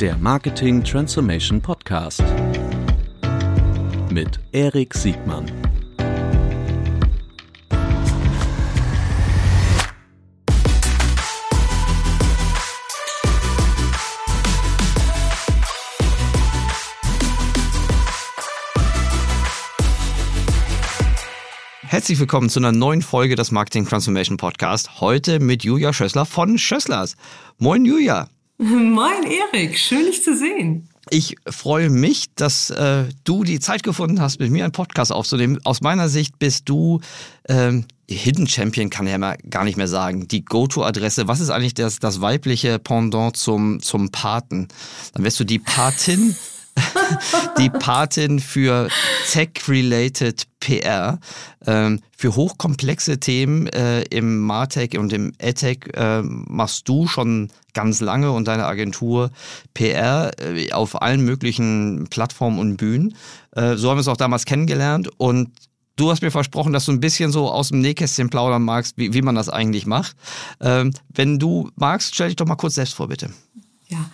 der Marketing Transformation Podcast mit Erik Siegmann. Herzlich willkommen zu einer neuen Folge des Marketing Transformation Podcast. Heute mit Julia Schössler von Schösslers. Moin Julia. Moin Erik, schön dich zu sehen. Ich freue mich, dass äh, du die Zeit gefunden hast, mit mir einen Podcast aufzunehmen. Aus meiner Sicht bist du ähm, Hidden Champion, kann ich ja mal gar nicht mehr sagen. Die Go-To-Adresse. Was ist eigentlich das, das weibliche Pendant zum, zum Paten? Dann wärst du die Patin die Patin für Tech-related PR. Ähm, für hochkomplexe Themen äh, im Martech und im EdTech äh, machst du schon ganz lange und deine Agentur PR äh, auf allen möglichen Plattformen und Bühnen. Äh, so haben wir es auch damals kennengelernt und Du hast mir versprochen, dass du ein bisschen so aus dem Nähkästchen plaudern magst, wie, wie man das eigentlich macht. Ähm, wenn du magst, stell dich doch mal kurz selbst vor, bitte. Ja,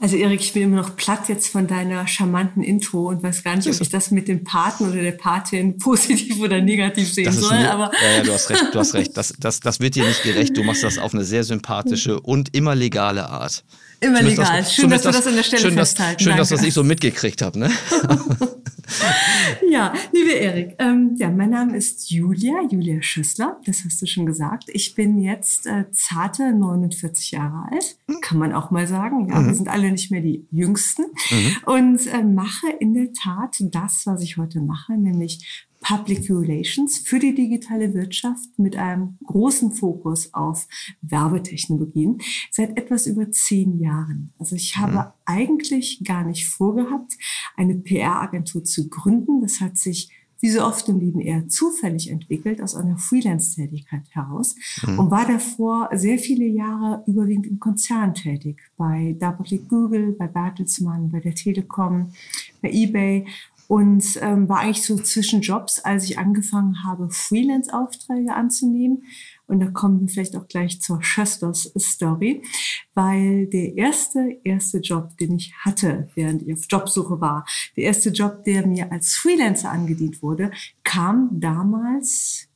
also Erik, ich bin immer noch platt jetzt von deiner charmanten Intro und weiß gar nicht, ob ich das mit dem Paten oder der Patin positiv oder negativ sehen soll. Nur, aber ja, ja, du hast recht, du hast recht. Das, das, das wird dir nicht gerecht. Du machst das auf eine sehr sympathische und immer legale Art. Immer legal. Das, schön, dass du das an der Stelle schön, festhalten. Schön, Danke. dass das ich so mitgekriegt habe. Ne? ja, liebe Erik, ähm, ja, mein Name ist Julia, Julia Schüssler, das hast du schon gesagt. Ich bin jetzt äh, zarte 49 Jahre alt, kann man auch mal sagen. Ja, mhm. wir sind alle nicht mehr die Jüngsten mhm. und äh, mache in der Tat das, was ich heute mache, nämlich Public Relations für die digitale Wirtschaft mit einem großen Fokus auf Werbetechnologien seit etwas über zehn Jahren. Also ich habe mhm. eigentlich gar nicht vorgehabt, eine PR-Agentur zu gründen. Das hat sich wie so oft im Leben eher zufällig entwickelt aus einer Freelance-Tätigkeit heraus mhm. und war davor sehr viele Jahre überwiegend im Konzern tätig, bei Doubleclick Google, bei Bertelsmann, bei der Telekom, bei eBay und ähm, war eigentlich so zwischen Jobs, als ich angefangen habe, Freelance-Aufträge anzunehmen. Und da kommen wir vielleicht auch gleich zur Schösters Story, weil der erste, erste Job, den ich hatte, während ich auf Jobsuche war, der erste Job, der mir als Freelancer angedient wurde, kam damals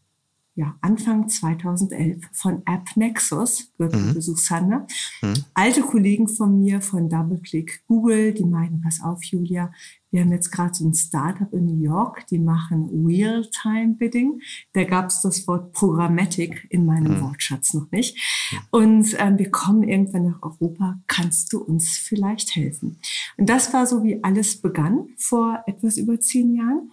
ja, Anfang 2011 von AppNexus, gehört mhm. Susanne. Mhm. Alte Kollegen von mir von DoubleClick Google, die meinen, pass auf, Julia, wir haben jetzt gerade so ein Startup in New York, die machen Real-Time-Bidding. Da gab es das Wort Programmatic in meinem mhm. Wortschatz noch nicht. Und ähm, wir kommen irgendwann nach Europa. Kannst du uns vielleicht helfen? Und das war so, wie alles begann vor etwas über zehn Jahren.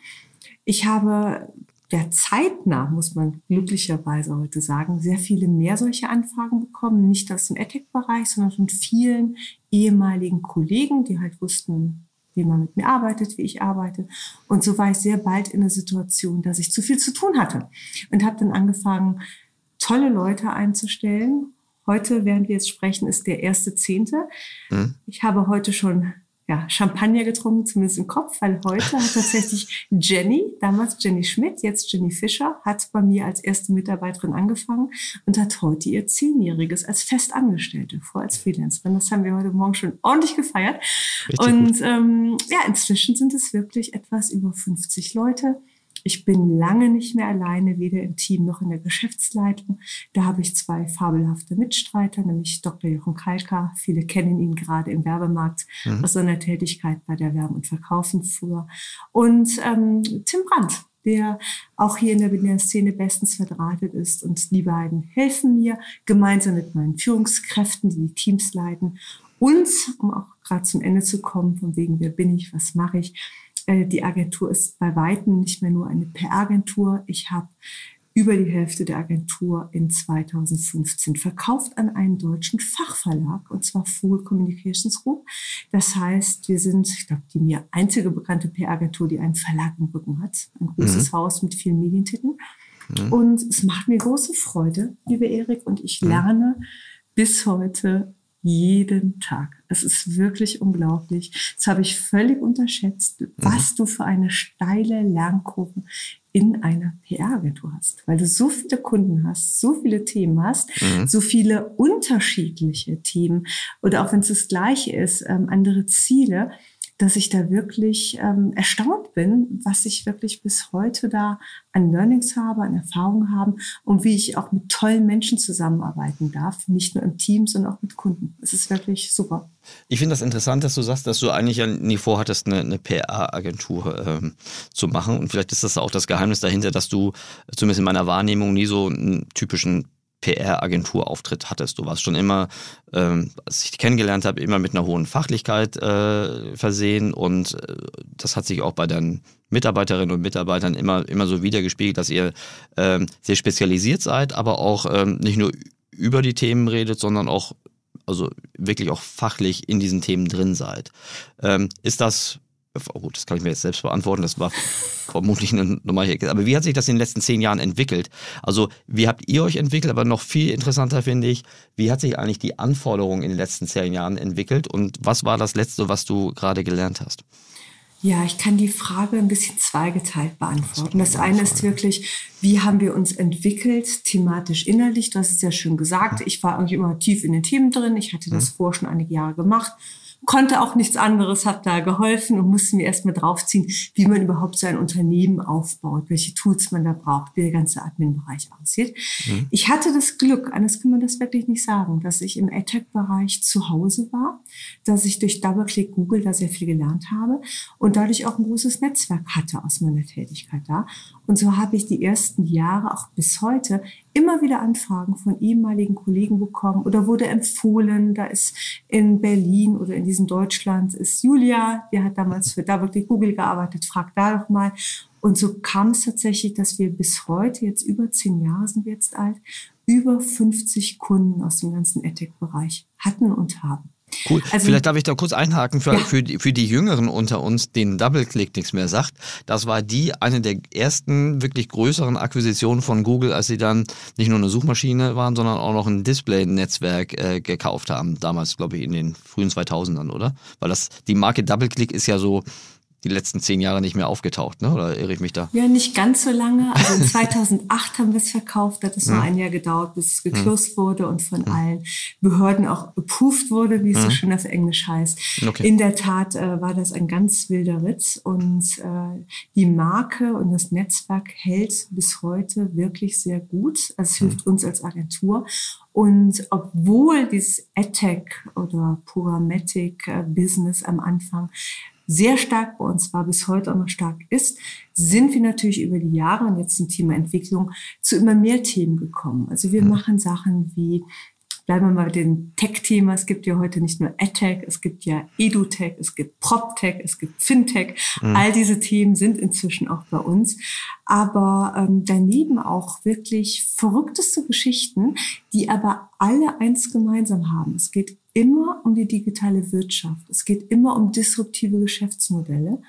Ich habe der zeitnah, muss man glücklicherweise heute sagen, sehr viele mehr solche Anfragen bekommen, nicht aus dem EdTech-Bereich, sondern von vielen ehemaligen Kollegen, die halt wussten, wie man mit mir arbeitet, wie ich arbeite. Und so war ich sehr bald in der Situation, dass ich zu viel zu tun hatte und habe dann angefangen, tolle Leute einzustellen. Heute, während wir jetzt sprechen, ist der erste Zehnte. Mhm. Ich habe heute schon ja, Champagner getrunken, zumindest im Kopf, weil heute hat tatsächlich Jenny, damals Jenny Schmidt, jetzt Jenny Fischer, hat bei mir als erste Mitarbeiterin angefangen und hat heute ihr Zehnjähriges als Festangestellte vor als Freelancerin. Das haben wir heute Morgen schon ordentlich gefeiert. Richtig und ähm, ja, inzwischen sind es wirklich etwas über 50 Leute. Ich bin lange nicht mehr alleine, weder im Team noch in der Geschäftsleitung. Da habe ich zwei fabelhafte Mitstreiter, nämlich Dr. Jochen Kalka. Viele kennen ihn gerade im Werbemarkt mhm. aus seiner Tätigkeit bei der Werben und Verkaufen früher. Und ähm, Tim Brandt, der auch hier in der Berliner Szene bestens verdrahtet ist. Und die beiden helfen mir gemeinsam mit meinen Führungskräften, die die Teams leiten. Und, um auch gerade zum Ende zu kommen, von wegen, wer bin ich, was mache ich, äh, die Agentur ist bei weitem nicht mehr nur eine PR-Agentur. Ich habe über die Hälfte der Agentur in 2015 verkauft an einen deutschen Fachverlag, und zwar Vogel Communications Group. Das heißt, wir sind, ich glaube, die mir einzige bekannte PR-Agentur, die einen Verlag im Rücken hat. Ein großes mhm. Haus mit vielen Medientiteln. Mhm. Und es macht mir große Freude, liebe Erik, und ich mhm. lerne bis heute jeden Tag. Es ist wirklich unglaublich. Das habe ich völlig unterschätzt, was mhm. du für eine steile Lernkurve in einer PR-Agentur hast, weil du so viele Kunden hast, so viele Themen hast, mhm. so viele unterschiedliche Themen oder auch wenn es das gleiche ist, ähm, andere Ziele dass ich da wirklich ähm, erstaunt bin, was ich wirklich bis heute da an Learnings habe, an Erfahrungen haben und wie ich auch mit tollen Menschen zusammenarbeiten darf, nicht nur im Team, sondern auch mit Kunden. Es ist wirklich super. Ich finde das interessant, dass du sagst, dass du eigentlich ja nie vorhattest, eine, eine PR-Agentur ähm, zu machen. Und vielleicht ist das auch das Geheimnis dahinter, dass du zumindest in meiner Wahrnehmung nie so einen typischen PR-Agenturauftritt hattest. Du warst schon immer, ähm, als ich dich kennengelernt habe, immer mit einer hohen Fachlichkeit äh, versehen und äh, das hat sich auch bei deinen Mitarbeiterinnen und Mitarbeitern immer, immer so wiedergespiegelt, dass ihr ähm, sehr spezialisiert seid, aber auch ähm, nicht nur über die Themen redet, sondern auch also wirklich auch fachlich in diesen Themen drin seid. Ähm, ist das Oh gut, das kann ich mir jetzt selbst beantworten, das war vermutlich eine Nummer hier. Aber wie hat sich das in den letzten zehn Jahren entwickelt? Also, wie habt ihr euch entwickelt? Aber noch viel interessanter finde ich, wie hat sich eigentlich die Anforderung in den letzten zehn Jahren entwickelt? Und was war das Letzte, was du gerade gelernt hast? Ja, ich kann die Frage ein bisschen zweigeteilt beantworten. Das eine ist wirklich, wie haben wir uns entwickelt, thematisch innerlich? Du hast es ja schön gesagt. Ich war irgendwie immer tief in den Themen drin. Ich hatte das mhm. vorher schon einige Jahre gemacht konnte auch nichts anderes, habe da geholfen und musste mir erstmal draufziehen, wie man überhaupt so ein Unternehmen aufbaut, welche Tools man da braucht, wie der ganze Admin-Bereich aussieht. Mhm. Ich hatte das Glück, anders kann man das wirklich nicht sagen, dass ich im AdTech-Bereich zu Hause war, dass ich durch Double-Click Google da sehr viel gelernt habe und dadurch auch ein großes Netzwerk hatte aus meiner Tätigkeit da. Und so habe ich die ersten Jahre auch bis heute immer wieder Anfragen von ehemaligen Kollegen bekommen oder wurde empfohlen, da ist in Berlin oder in diesem Deutschland ist Julia, die hat damals für Double Google gearbeitet, frag da doch mal. Und so kam es tatsächlich, dass wir bis heute, jetzt über zehn Jahre sind wir jetzt alt, über 50 Kunden aus dem ganzen EdTech-Bereich hatten und haben. Cool. Also, Vielleicht darf ich da kurz einhaken für, ja. für, die, für die Jüngeren unter uns, denen Double-Click nichts mehr sagt. Das war die eine der ersten wirklich größeren Akquisitionen von Google, als sie dann nicht nur eine Suchmaschine waren, sondern auch noch ein Display-Netzwerk äh, gekauft haben. Damals, glaube ich, in den frühen 2000ern, oder? Weil das, die Marke Double-Click ist ja so die letzten zehn Jahre nicht mehr aufgetaucht, ne? oder irre ich mich da? Ja, nicht ganz so lange. Also 2008 haben wir es verkauft, hat es nur ein Jahr gedauert, bis es geclosed wurde und von allen Behörden auch approved wurde, wie es so schön auf Englisch heißt. Okay. In der Tat äh, war das ein ganz wilder Ritz und äh, die Marke und das Netzwerk hält bis heute wirklich sehr gut. Also es hilft uns als Agentur. Und obwohl dieses AdTech oder Programmatic äh, Business am Anfang sehr stark bei uns war, bis heute auch noch stark ist, sind wir natürlich über die Jahre und jetzt zum Thema Entwicklung zu immer mehr Themen gekommen. Also wir mhm. machen Sachen wie bleiben wir mal bei dem Tech-Thema. Es gibt ja heute nicht nur EdTech, es gibt ja EduTech, es gibt PropTech, es gibt FinTech. Mhm. All diese Themen sind inzwischen auch bei uns. Aber ähm, daneben auch wirklich verrückteste Geschichten, die aber alle eins gemeinsam haben. Es geht immer um die digitale Wirtschaft. Es geht immer um disruptive Geschäftsmodelle.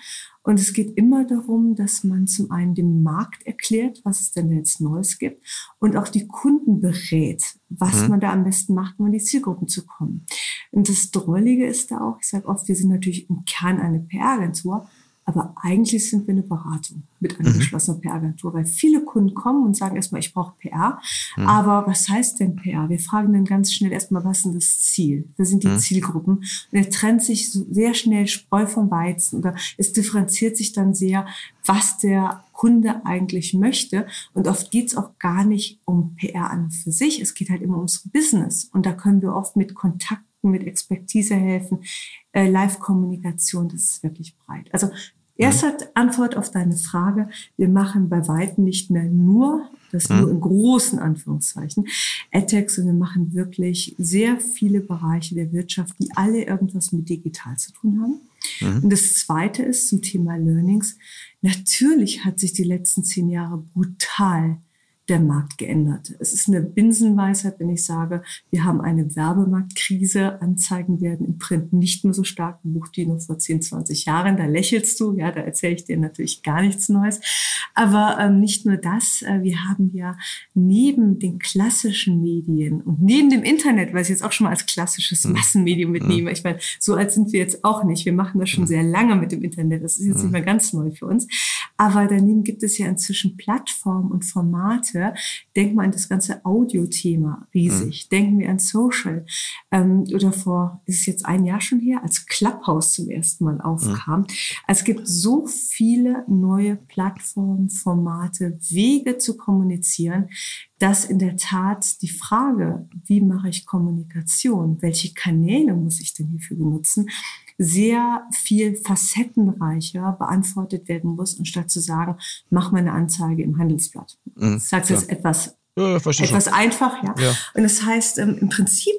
Und es geht immer darum, dass man zum einen dem Markt erklärt, was es denn jetzt Neues gibt und auch die Kunden berät, was mhm. man da am besten macht, um an die Zielgruppen zu kommen. Und das Drollige ist da auch, ich sage oft, wir sind natürlich im Kern eine PR-Agentur, aber eigentlich sind wir eine Beratung mit einer mhm. PR-Agentur, weil viele Kunden kommen und sagen erstmal, ich brauche PR. Mhm. Aber was heißt denn PR? Wir fragen dann ganz schnell erstmal, was ist denn das Ziel? Wer sind die mhm. Zielgruppen? Und er trennt sich sehr schnell Spreu vom Weizen oder es differenziert sich dann sehr, was der Kunde eigentlich möchte. Und oft geht's auch gar nicht um PR an und für sich. Es geht halt immer ums Business. Und da können wir oft mit Kontakten mit Expertise helfen, äh, Live-Kommunikation, das ist wirklich breit. Also erste Antwort auf deine Frage, wir machen bei weitem nicht mehr nur, das nur in großen Anführungszeichen, AdTech, sondern wir machen wirklich sehr viele Bereiche der Wirtschaft, die alle irgendwas mit digital zu tun haben. Mhm. Und das zweite ist zum Thema Learnings. Natürlich hat sich die letzten zehn Jahre brutal der Markt geändert. Es ist eine Binsenweisheit, wenn ich sage, wir haben eine Werbemarktkrise. Anzeigen werden im Print nicht mehr so stark gebucht wie noch vor 10, 20 Jahren. Da lächelst du, ja, da erzähle ich dir natürlich gar nichts Neues. Aber ähm, nicht nur das, äh, wir haben ja neben den klassischen Medien und neben dem Internet, weil ich jetzt auch schon mal als klassisches mhm. Massenmedium mhm. mitnehme, ich meine, so alt sind wir jetzt auch nicht. Wir machen das schon mhm. sehr lange mit dem Internet. Das ist jetzt nicht mehr ganz neu für uns. Aber daneben gibt es ja inzwischen Plattformen und Formate. Denken wir an das ganze Audio-Thema riesig. Mhm. Denken wir an Social. Ähm, oder vor, ist es jetzt ein Jahr schon her, als Clubhouse zum ersten Mal aufkam. Mhm. Es gibt so viele neue Plattformen, Formate, Wege zu kommunizieren, dass in der Tat die Frage, wie mache ich Kommunikation, welche Kanäle muss ich denn hierfür benutzen, sehr viel facettenreicher beantwortet werden muss, anstatt zu sagen, mach mal eine Anzeige im Handelsblatt. Mhm, sage jetzt etwas, ja, etwas einfach, ja. ja. Und das heißt ähm, im Prinzip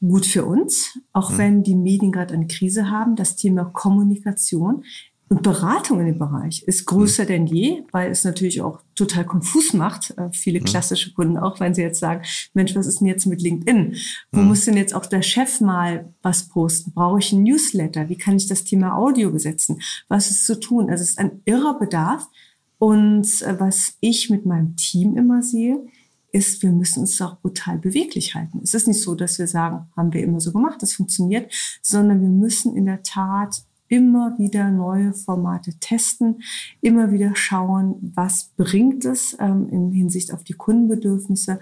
gut für uns, auch mhm. wenn die Medien gerade eine Krise haben, das Thema Kommunikation und Beratung in dem Bereich ist größer mhm. denn je, weil es natürlich auch total konfus macht. Äh, viele mhm. klassische Kunden auch, wenn sie jetzt sagen, Mensch, was ist denn jetzt mit LinkedIn? Wo mhm. muss denn jetzt auch der Chef mal was posten? Brauche ich ein Newsletter? Wie kann ich das Thema Audio besetzen? Was ist zu tun? Also es ist ein irrer Bedarf. Und äh, was ich mit meinem Team immer sehe, ist, wir müssen uns auch brutal beweglich halten. Es ist nicht so, dass wir sagen, haben wir immer so gemacht, das funktioniert, sondern wir müssen in der Tat immer wieder neue Formate testen, immer wieder schauen, was bringt es ähm, in Hinsicht auf die Kundenbedürfnisse.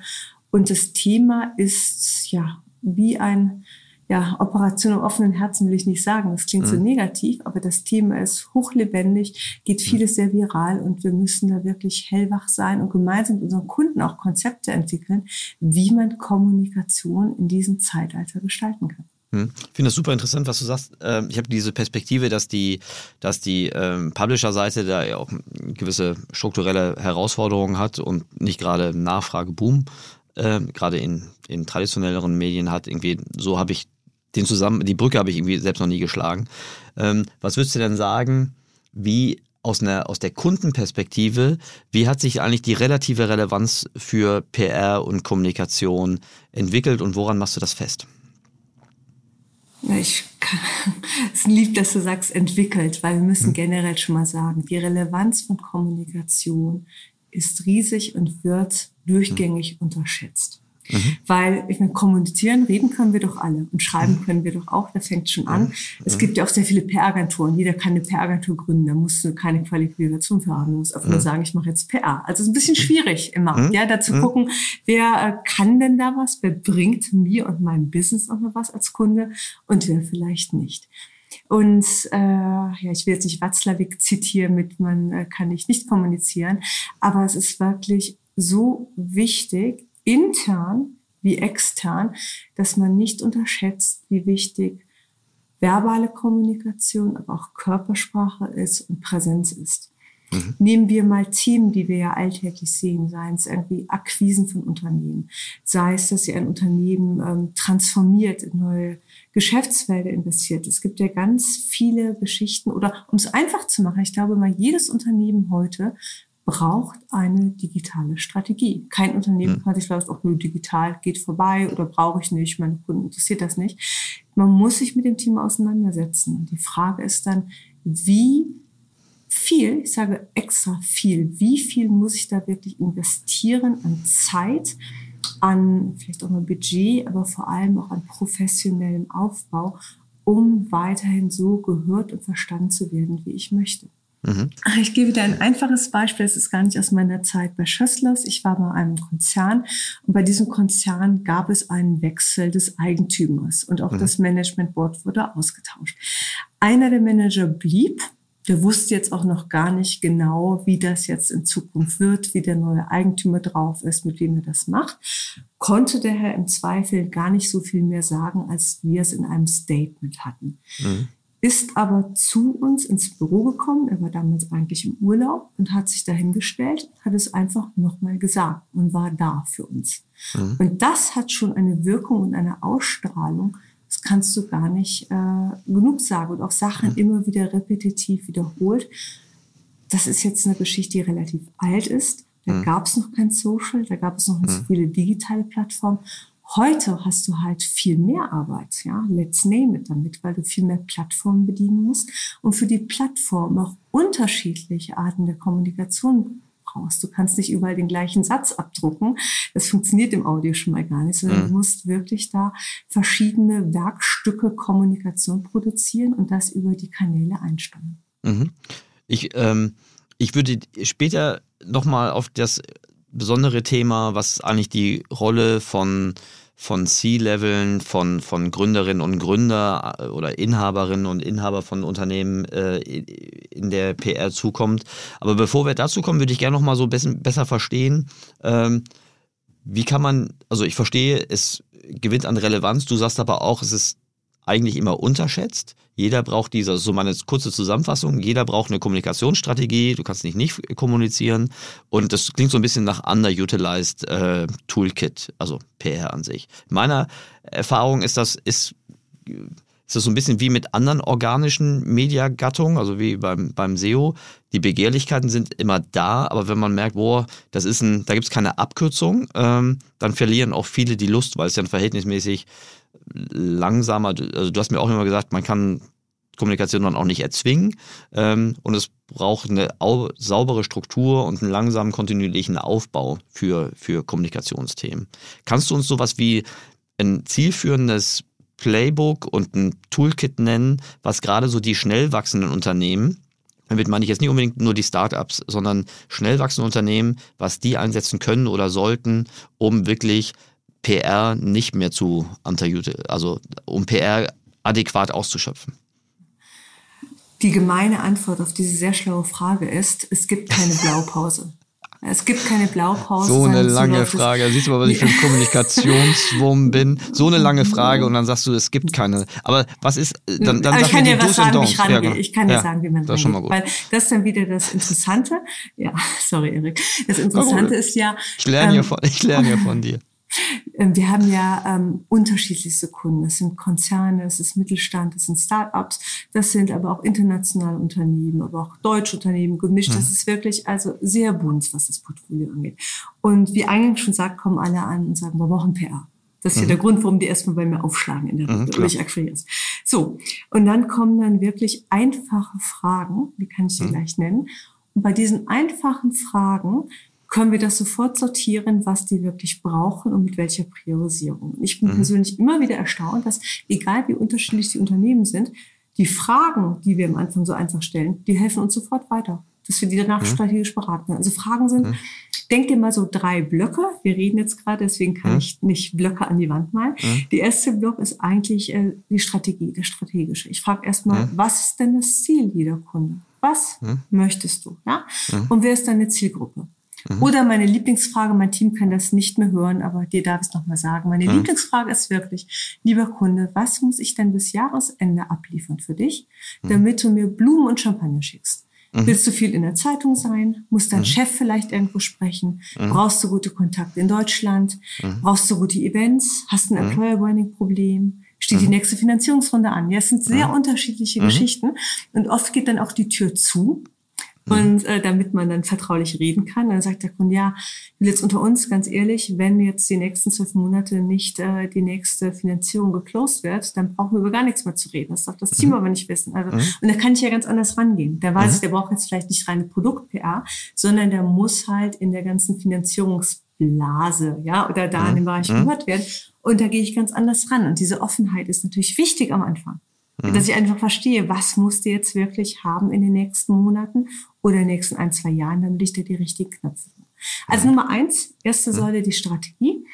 Und das Thema ist ja wie ein ja, Operation im offenen Herzen will ich nicht sagen, das klingt mhm. so negativ, aber das Thema ist hochlebendig, geht mhm. vieles sehr viral und wir müssen da wirklich hellwach sein und gemeinsam mit unseren Kunden auch Konzepte entwickeln, wie man Kommunikation in diesem Zeitalter gestalten kann. Hm. Ich finde das super interessant, was du sagst. Ähm, ich habe diese Perspektive, dass die, dass die ähm, Publisher-Seite da ja auch gewisse strukturelle Herausforderungen hat und nicht gerade Nachfrageboom, äh, gerade in, in traditionelleren Medien hat. Irgendwie, so habe ich den zusammen, die Brücke habe ich irgendwie selbst noch nie geschlagen. Ähm, was würdest du denn sagen, wie aus, einer, aus der Kundenperspektive, wie hat sich eigentlich die relative Relevanz für PR und Kommunikation entwickelt und woran machst du das fest? Ich kann, es lieb, dass du sagst, entwickelt, weil wir müssen hm. generell schon mal sagen, die Relevanz von Kommunikation ist riesig und wird durchgängig hm. unterschätzt. Mhm. Weil, ich meine, kommunizieren, reden können wir doch alle und schreiben mhm. können wir doch auch, das fängt schon an. Mhm. Es gibt ja auch sehr viele PR-Agenturen. Jeder kann eine PR-Agentur gründen, da musst du keine Qualifikation für haben. Du musst einfach nur sagen, ich mache jetzt PR. Also es ist ein bisschen schwierig immer, ja, da zu gucken, wer äh, kann denn da was, wer bringt mir und meinem Business auch noch was als Kunde und wer vielleicht nicht. Und äh, ja, ich will jetzt nicht Watzlawick zitieren mit, man äh, kann nicht nicht kommunizieren, aber es ist wirklich so wichtig, intern wie extern, dass man nicht unterschätzt, wie wichtig verbale Kommunikation, aber auch Körpersprache ist und Präsenz ist. Mhm. Nehmen wir mal Themen, die wir ja alltäglich sehen, seien es irgendwie Akquisen von Unternehmen, sei es, dass ihr ein Unternehmen ähm, transformiert, in neue Geschäftsfelder investiert. Es gibt ja ganz viele Geschichten oder um es einfach zu machen, ich glaube mal, jedes Unternehmen heute braucht eine digitale Strategie. Kein Unternehmen hm. kann sich leisten, auch nur digital geht vorbei oder brauche ich nicht, meine Kunden interessiert das nicht. Man muss sich mit dem Thema auseinandersetzen. Und die Frage ist dann, wie viel, ich sage extra viel, wie viel muss ich da wirklich investieren an Zeit, an vielleicht auch mal Budget, aber vor allem auch an professionellem Aufbau, um weiterhin so gehört und verstanden zu werden, wie ich möchte. Mhm. Ich gebe dir ein einfaches Beispiel. Es ist gar nicht aus meiner Zeit bei Schösslers. Ich war bei einem Konzern und bei diesem Konzern gab es einen Wechsel des Eigentümers und auch mhm. das Management Board wurde ausgetauscht. Einer der Manager blieb. Der wusste jetzt auch noch gar nicht genau, wie das jetzt in Zukunft wird, wie der neue Eigentümer drauf ist, mit wem er das macht. Konnte der Herr im Zweifel gar nicht so viel mehr sagen, als wir es in einem Statement hatten. Mhm ist aber zu uns ins Büro gekommen. Er war damals eigentlich im Urlaub und hat sich dahingestellt, hat es einfach nochmal gesagt und war da für uns. Mhm. Und das hat schon eine Wirkung und eine Ausstrahlung. Das kannst du gar nicht äh, genug sagen und auch Sachen mhm. immer wieder repetitiv wiederholt. Das ist jetzt eine Geschichte, die relativ alt ist. Da mhm. gab es noch kein Social, da gab es noch nicht so mhm. viele digitale Plattformen. Heute hast du halt viel mehr Arbeit, ja, let's name it damit, weil du viel mehr Plattformen bedienen musst und für die Plattform auch unterschiedliche Arten der Kommunikation brauchst. Du kannst nicht überall den gleichen Satz abdrucken. Das funktioniert im Audio schon mal gar nicht, sondern mhm. du musst wirklich da verschiedene Werkstücke Kommunikation produzieren und das über die Kanäle einstellen. Mhm. Ich, ähm, ich würde später nochmal auf das besondere Thema, was eigentlich die Rolle von von C-Leveln, von, von Gründerinnen und Gründer äh, oder Inhaberinnen und Inhaber von Unternehmen äh, in der PR zukommt. Aber bevor wir dazu kommen, würde ich gerne noch mal so besser, verstehen, ähm, wie kann man, also ich verstehe, es gewinnt an Relevanz, du sagst aber auch, es ist eigentlich immer unterschätzt. Jeder braucht diese, so meine kurze Zusammenfassung, jeder braucht eine Kommunikationsstrategie, du kannst nicht nicht kommunizieren und das klingt so ein bisschen nach underutilized äh, Toolkit, also PR an sich. Meiner Erfahrung ist das, ist, ist das so ein bisschen wie mit anderen organischen Mediagattungen, also wie beim, beim SEO. Die Begehrlichkeiten sind immer da, aber wenn man merkt, boah, das ist ein, da gibt es keine Abkürzung, ähm, dann verlieren auch viele die Lust, weil es ein verhältnismäßig langsamer, also du hast mir auch immer gesagt, man kann Kommunikation dann auch nicht erzwingen ähm, und es braucht eine saubere Struktur und einen langsamen, kontinuierlichen Aufbau für, für Kommunikationsthemen. Kannst du uns sowas wie ein zielführendes Playbook und ein Toolkit nennen, was gerade so die schnell wachsenden Unternehmen, damit meine ich jetzt nicht unbedingt nur die Startups, sondern schnell wachsende Unternehmen, was die einsetzen können oder sollten, um wirklich PR nicht mehr zu also um PR adäquat auszuschöpfen? Die gemeine Antwort auf diese sehr schlaue Frage ist, es gibt keine Blaupause. Es gibt keine Blaupause. So eine lange Frage. Siehst du mal, was ich für ein Kommunikationswurm bin. So eine lange Frage und dann sagst du, es gibt keine. Aber was ist, dann, dann Aber ich kann dir was sagen, wie ich rangehe. Ja, genau. Ich kann dir ja, sagen, wie man das rangeht. Weil das ist dann wieder das Interessante. Ja, sorry, Erik. Das Interessante ist ja. Ich lerne, ähm, ja von, ich lerne ja von dir. Ähm, wir haben ja ähm, unterschiedlichste Kunden. Das sind Konzerne, das ist Mittelstand, das sind Start-ups, das sind aber auch internationale Unternehmen, aber auch deutsche Unternehmen gemischt. Das ist wirklich also sehr bunt, was das Portfolio angeht. Und wie eingangs schon sagt, kommen alle an und sagen, wir brauchen PR. Das ist mhm. ja der Grund, warum die erstmal bei mir aufschlagen in der mhm, durch Akquiriers. So, und dann kommen dann wirklich einfache Fragen, die kann ich dir mhm. gleich nennen. Und bei diesen einfachen Fragen können wir das sofort sortieren, was die wirklich brauchen und mit welcher Priorisierung. Ich bin mhm. persönlich immer wieder erstaunt, dass egal wie unterschiedlich die Unternehmen sind, die Fragen, die wir am Anfang so einfach stellen, die helfen uns sofort weiter, dass wir die danach mhm. strategisch beraten. Also Fragen sind, mhm. denk dir mal so drei Blöcke. Wir reden jetzt gerade, deswegen kann mhm. ich nicht Blöcke an die Wand malen. Mhm. Die erste Block ist eigentlich äh, die Strategie, der strategische. Ich frage erstmal, mhm. was ist denn das Ziel jeder Kunde? Was möchtest du? Ja? Und wer ist deine Zielgruppe? Mhm. Oder meine Lieblingsfrage, mein Team kann das nicht mehr hören, aber dir darf ich es nochmal sagen. Meine mhm. Lieblingsfrage ist wirklich, lieber Kunde, was muss ich denn bis Jahresende abliefern für dich, mhm. damit du mir Blumen und Champagner schickst? Mhm. Willst du viel in der Zeitung sein? Muss dein mhm. Chef vielleicht irgendwo sprechen? Mhm. Brauchst du gute Kontakte in Deutschland? Brauchst du gute Events? Hast du ein Employer Branding Problem? Steht die nächste Finanzierungsrunde an? Ja, es sind sehr unterschiedliche Geschichten. Und oft geht dann auch die Tür zu Mhm. Und äh, damit man dann vertraulich reden kann, dann sagt der Kunde, ja, jetzt unter uns, ganz ehrlich, wenn jetzt die nächsten zwölf Monate nicht äh, die nächste Finanzierung geclosed wird, dann brauchen wir über gar nichts mehr zu reden. Das darf das Team mhm. aber nicht wissen. Also, mhm. Und da kann ich ja ganz anders rangehen. Der weiß, mhm. der braucht jetzt vielleicht nicht reine Produkt-PR, sondern der muss halt in der ganzen Finanzierungsblase, ja, oder da in dem Bereich mhm. gehört werden. Und da gehe ich ganz anders ran. Und diese Offenheit ist natürlich wichtig am Anfang. Mhm. Dass ich einfach verstehe, was musst du jetzt wirklich haben in den nächsten Monaten oder in den nächsten ein, zwei Jahren, damit ich dir die richtigen Knöpfe. Also mhm. Nummer eins, erste mhm. Säule die Strategie.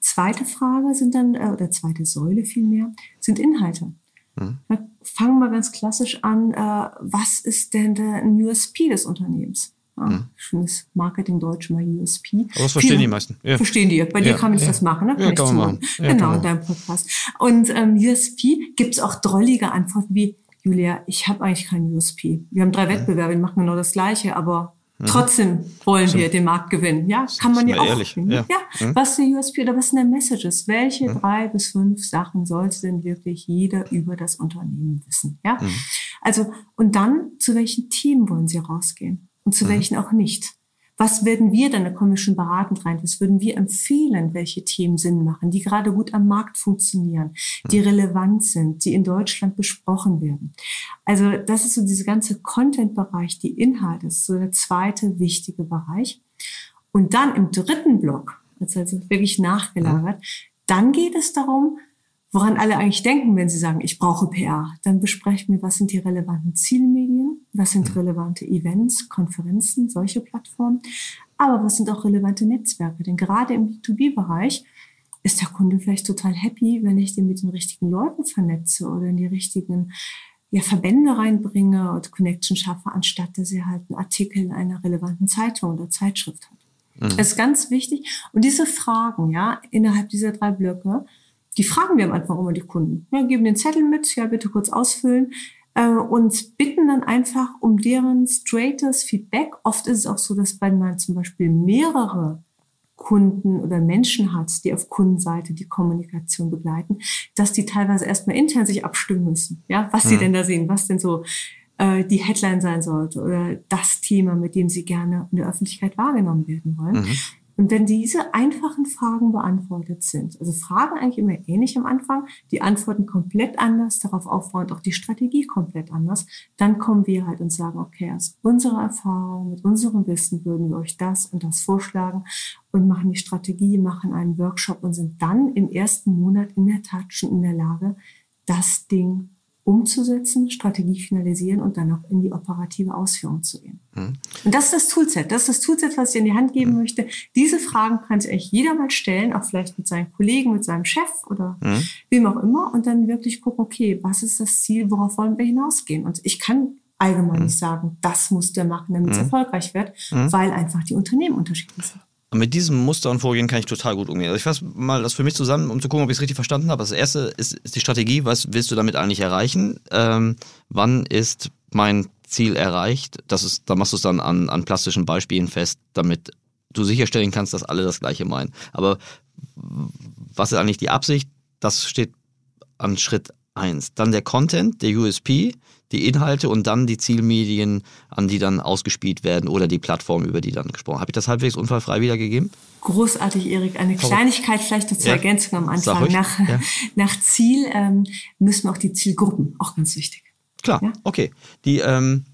Zweite Frage sind dann, äh, oder zweite Säule vielmehr, sind Inhalte. Mhm. Fangen wir ganz klassisch an, äh, was ist denn der USP des Unternehmens? Ah, mhm. Schönes Marketing-Deutsch, mal USP. Aber das verstehen Viele, die meisten. Ja. Verstehen die. Bei dir ja, kann ich ja. das machen, ne? Kann ja, kann man machen. Ja, genau, in deinem Podcast. Und ähm, USP gibt es auch drollige Antworten wie, Julia, ich habe eigentlich keinen USP. Wir haben drei Wettbewerbe, die machen genau das Gleiche, aber mhm. trotzdem wollen wir den Markt gewinnen. Ja, kann man ja auch. Ehrlich. Ja. ja. Mhm. Was ist der USP oder was sind der Messages? Welche mhm. drei bis fünf Sachen sollte denn wirklich jeder über das Unternehmen wissen? Ja, mhm. also und dann zu welchen Themen wollen Sie rausgehen? Und zu mhm. welchen auch nicht. Was werden wir dann, da kommen wir schon beratend rein, was würden wir empfehlen, welche Themen Sinn machen, die gerade gut am Markt funktionieren, die relevant sind, die in Deutschland besprochen werden. Also das ist so diese ganze Content-Bereich, die Inhalte, ist so der zweite wichtige Bereich. Und dann im dritten Block, also wirklich nachgelagert, dann geht es darum, woran alle eigentlich denken, wenn sie sagen, ich brauche PR. Dann besprechen wir, was sind die relevanten Zielmedien, was sind relevante Events, Konferenzen, solche Plattformen, aber was sind auch relevante Netzwerke. Denn gerade im B2B-Bereich ist der Kunde vielleicht total happy, wenn ich den mit den richtigen Leuten vernetze oder in die richtigen ja, Verbände reinbringe und Connection schaffe, anstatt dass er halt einen Artikel in einer relevanten Zeitung oder Zeitschrift hat. Mhm. Das ist ganz wichtig. Und diese Fragen, ja, innerhalb dieser drei Blöcke, die fragen wir am Anfang immer die Kunden. Ja, geben den Zettel mit, ja, bitte kurz ausfüllen äh, und bitten dann einfach um deren straightes Feedback. Oft ist es auch so, dass wenn man zum Beispiel mehrere Kunden oder Menschen hat, die auf Kundenseite die Kommunikation begleiten, dass die teilweise erstmal intern sich abstimmen müssen, ja, was sie mhm. denn da sehen, was denn so äh, die Headline sein sollte oder das Thema, mit dem sie gerne in der Öffentlichkeit wahrgenommen werden wollen. Mhm. Und wenn diese einfachen Fragen beantwortet sind, also Fragen eigentlich immer ähnlich am Anfang, die Antworten komplett anders, darauf aufbauend auch die Strategie komplett anders, dann kommen wir halt und sagen, okay, aus unserer Erfahrung, mit unserem Wissen würden wir euch das und das vorschlagen und machen die Strategie, machen einen Workshop und sind dann im ersten Monat in der Tat schon in der Lage, das Ding umzusetzen, Strategie finalisieren und dann auch in die operative Ausführung zu gehen. Mhm. Und das ist das Toolset. Das ist das Toolset, was ich in die Hand geben mhm. möchte. Diese Fragen kann sich eigentlich jeder mal stellen, auch vielleicht mit seinen Kollegen, mit seinem Chef oder mhm. wem auch immer und dann wirklich gucken, okay, was ist das Ziel, worauf wollen wir hinausgehen? Und ich kann allgemein mhm. nicht sagen, das muss der machen, damit es mhm. erfolgreich wird, mhm. weil einfach die Unternehmen unterschiedlich sind. Mit diesem Muster und Vorgehen kann ich total gut umgehen. Also ich fasse mal das für mich zusammen, um zu gucken, ob ich es richtig verstanden habe. Das erste ist, ist, die Strategie. Was willst du damit eigentlich erreichen? Ähm, wann ist mein Ziel erreicht? Das ist, da machst du es dann an, an plastischen Beispielen fest, damit du sicherstellen kannst, dass alle das Gleiche meinen. Aber was ist eigentlich die Absicht? Das steht an Schritt eins. Dann der Content, der USP, die Inhalte und dann die Zielmedien, an die dann ausgespielt werden oder die Plattform, über die dann gesprochen. Habe ich das halbwegs unfallfrei wiedergegeben? Großartig, Erik. Eine Kleinigkeit vielleicht zur ja. Ergänzung am Anfang. Nach, ja. nach Ziel ähm, müssen wir auch die Zielgruppen, auch ganz wichtig. Klar, ja? okay. Die, ähm,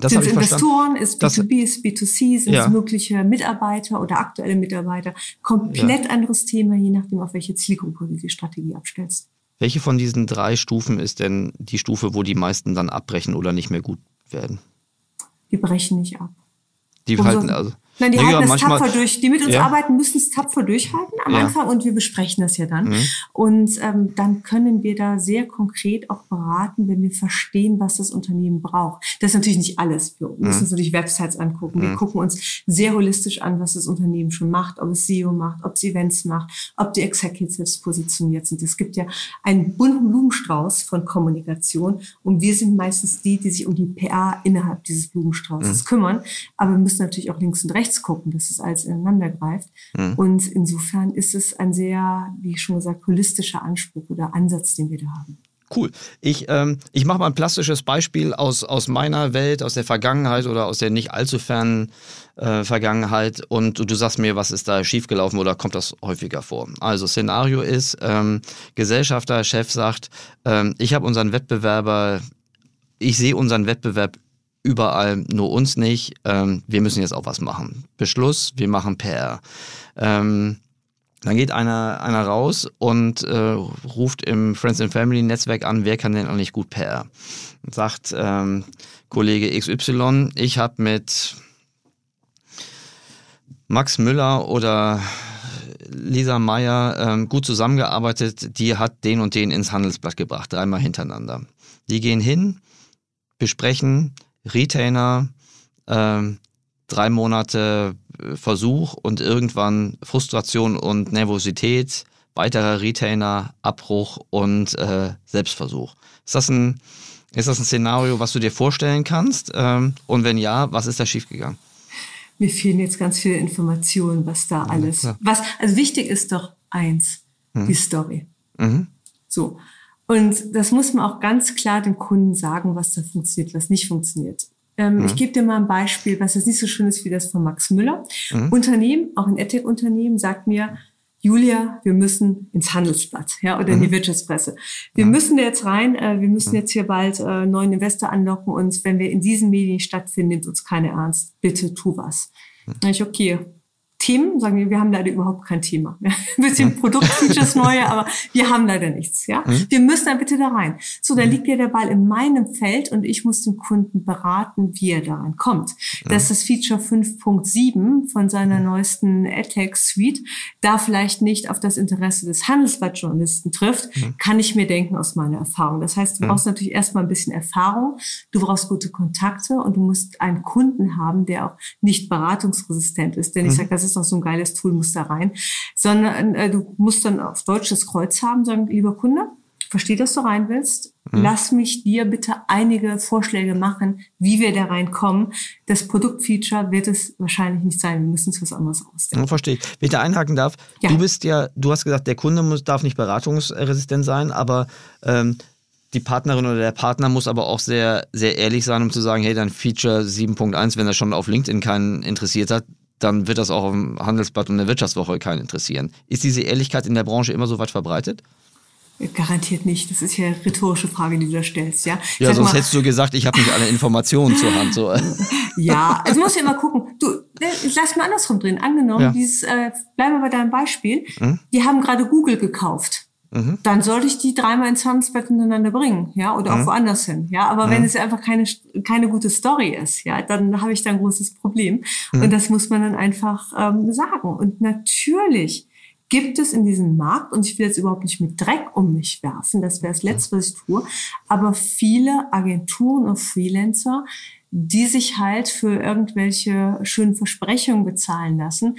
das sind es Investoren, ist B2B, ist B2C, sind es mögliche Mitarbeiter oder aktuelle Mitarbeiter. Komplett anderes Thema, je nachdem, auf welche Zielgruppe du die Strategie abstellst. Welche von diesen drei Stufen ist denn die Stufe, wo die meisten dann abbrechen oder nicht mehr gut werden? Die brechen nicht ab. Die Umso, halten also. Nein, die ja, halten es tapfer durch. Die mit uns ja. arbeiten, müssen es tapfer durchhalten am ja. Anfang und wir besprechen das ja dann. Mhm. Und ähm, dann können wir da sehr konkret auch beraten, wenn wir verstehen, was das Unternehmen braucht. Das ist natürlich nicht alles. Wir müssen mhm. uns natürlich Websites angucken. Wir mhm. gucken uns sehr holistisch an, was das Unternehmen schon macht, ob es SEO macht, ob es Events macht, ob die Executives positioniert sind. Es gibt ja einen bunten Blumenstrauß von Kommunikation und wir sind meistens die, die sich um die PR innerhalb dieses Blumenstraußes mhm. kümmern. Aber wir müssen natürlich auch links und rechts rechts gucken, dass es alles ineinander greift. Mhm. Und insofern ist es ein sehr, wie schon gesagt, holistischer Anspruch oder Ansatz, den wir da haben. Cool. Ich, ähm, ich mache mal ein plastisches Beispiel aus, aus meiner Welt, aus der Vergangenheit oder aus der nicht allzu fernen äh, Vergangenheit und du, du sagst mir, was ist da schiefgelaufen oder kommt das häufiger vor? Also Szenario ist, ähm, Gesellschafter, Chef sagt, ähm, ich habe unseren Wettbewerber, ich sehe unseren Wettbewerb überall, nur uns nicht. Ähm, wir müssen jetzt auch was machen. Beschluss, wir machen PR. Ähm, dann geht einer, einer raus und äh, ruft im Friends and Family Netzwerk an, wer kann denn eigentlich gut PR? Sagt ähm, Kollege XY, ich habe mit Max Müller oder Lisa Meyer ähm, gut zusammengearbeitet, die hat den und den ins Handelsblatt gebracht, dreimal hintereinander. Die gehen hin, besprechen, Retainer, ähm, drei Monate äh, Versuch und irgendwann Frustration und Nervosität, weiterer Retainer, Abbruch und äh, Selbstversuch. Ist das ein ist das ein Szenario, was du dir vorstellen kannst? Ähm, und wenn ja, was ist da schiefgegangen? Mir fehlen jetzt ganz viele Informationen, was da alles. Ja, was also wichtig ist doch eins, mhm. die Story. Mhm. So. Und das muss man auch ganz klar dem Kunden sagen, was da funktioniert, was nicht funktioniert. Ähm, mhm. Ich gebe dir mal ein Beispiel, was jetzt nicht so schön ist wie das von Max Müller. Mhm. Unternehmen, auch ein EdTech-Unternehmen, sagt mir, Julia, wir müssen ins Handelsblatt, ja, oder in die mhm. Wirtschaftspresse. Wir ja. müssen jetzt rein, äh, wir müssen jetzt hier bald äh, neuen Investor anlocken und wenn wir in diesen Medien stattfinden, nimmt uns keine ernst. Bitte tu was. Mhm. ich, okay, Themen, sagen wir, wir haben leider überhaupt kein Thema. Ja, ein bisschen mhm. Produktfeatures neue, aber wir haben leider nichts. Ja, mhm. wir müssen da bitte da rein. So, da liegt ja der Ball in meinem Feld und ich muss den Kunden beraten, wie er da reinkommt. Mhm. Dass das Feature 5.7 von seiner neuesten AdTech Suite da vielleicht nicht auf das Interesse des Handelsblattjournalisten trifft, mhm. kann ich mir denken aus meiner Erfahrung. Das heißt, du brauchst natürlich erstmal ein bisschen Erfahrung, du brauchst gute Kontakte und du musst einen Kunden haben, der auch nicht beratungsresistent ist. Denn ich mhm. sage, das ist doch so ein geiles Tool, muss da rein. Sondern äh, du musst dann auf Deutsch das Kreuz haben, sagen, lieber Kunde, verstehe, dass du rein willst. Mhm. Lass mich dir bitte einige Vorschläge machen, wie wir da reinkommen. Das Produktfeature wird es wahrscheinlich nicht sein. Wir müssen uns was anderes ausdenken. Ja, verstehe ich. Wenn ich da einhaken darf, ja. du bist ja, du hast gesagt, der Kunde muss, darf nicht beratungsresistent sein, aber ähm, die Partnerin oder der Partner muss aber auch sehr, sehr ehrlich sein, um zu sagen, hey, dein Feature 7.1, wenn er schon auf LinkedIn keinen interessiert hat, dann wird das auch auf dem Handelsblatt und der Wirtschaftswoche keinen interessieren. Ist diese Ehrlichkeit in der Branche immer so weit verbreitet? Garantiert nicht. Das ist ja eine rhetorische Frage, die du da stellst, ja. Ich ja, sonst mal, hättest du gesagt, ich habe nicht alle Informationen zur Hand. So. ja, also musst du immer gucken. Du, ich lass mal andersrum drehen. Angenommen, ja. dieses, äh, bleiben wir bei deinem Beispiel. Hm? Die haben gerade Google gekauft. Mhm. Dann sollte ich die dreimal ins Handelsblatt miteinander bringen, ja, oder mhm. auch woanders hin, ja. Aber mhm. wenn es einfach keine, keine gute Story ist, ja, dann habe ich da ein großes Problem. Mhm. Und das muss man dann einfach ähm, sagen. Und natürlich gibt es in diesem Markt, und ich will jetzt überhaupt nicht mit Dreck um mich werfen, das wäre das Letzte, was ich tue, aber viele Agenturen und Freelancer, die sich halt für irgendwelche schönen Versprechungen bezahlen lassen,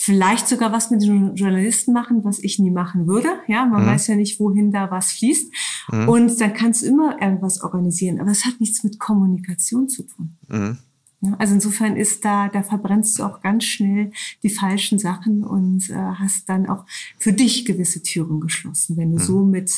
vielleicht sogar was mit den Journalisten machen, was ich nie machen würde. Ja, man mhm. weiß ja nicht, wohin da was fließt. Mhm. Und dann kannst du immer irgendwas organisieren. Aber es hat nichts mit Kommunikation zu tun. Mhm. Ja, also insofern ist da, da verbrennst du auch ganz schnell die falschen Sachen und äh, hast dann auch für dich gewisse Türen geschlossen, wenn du mhm. so mit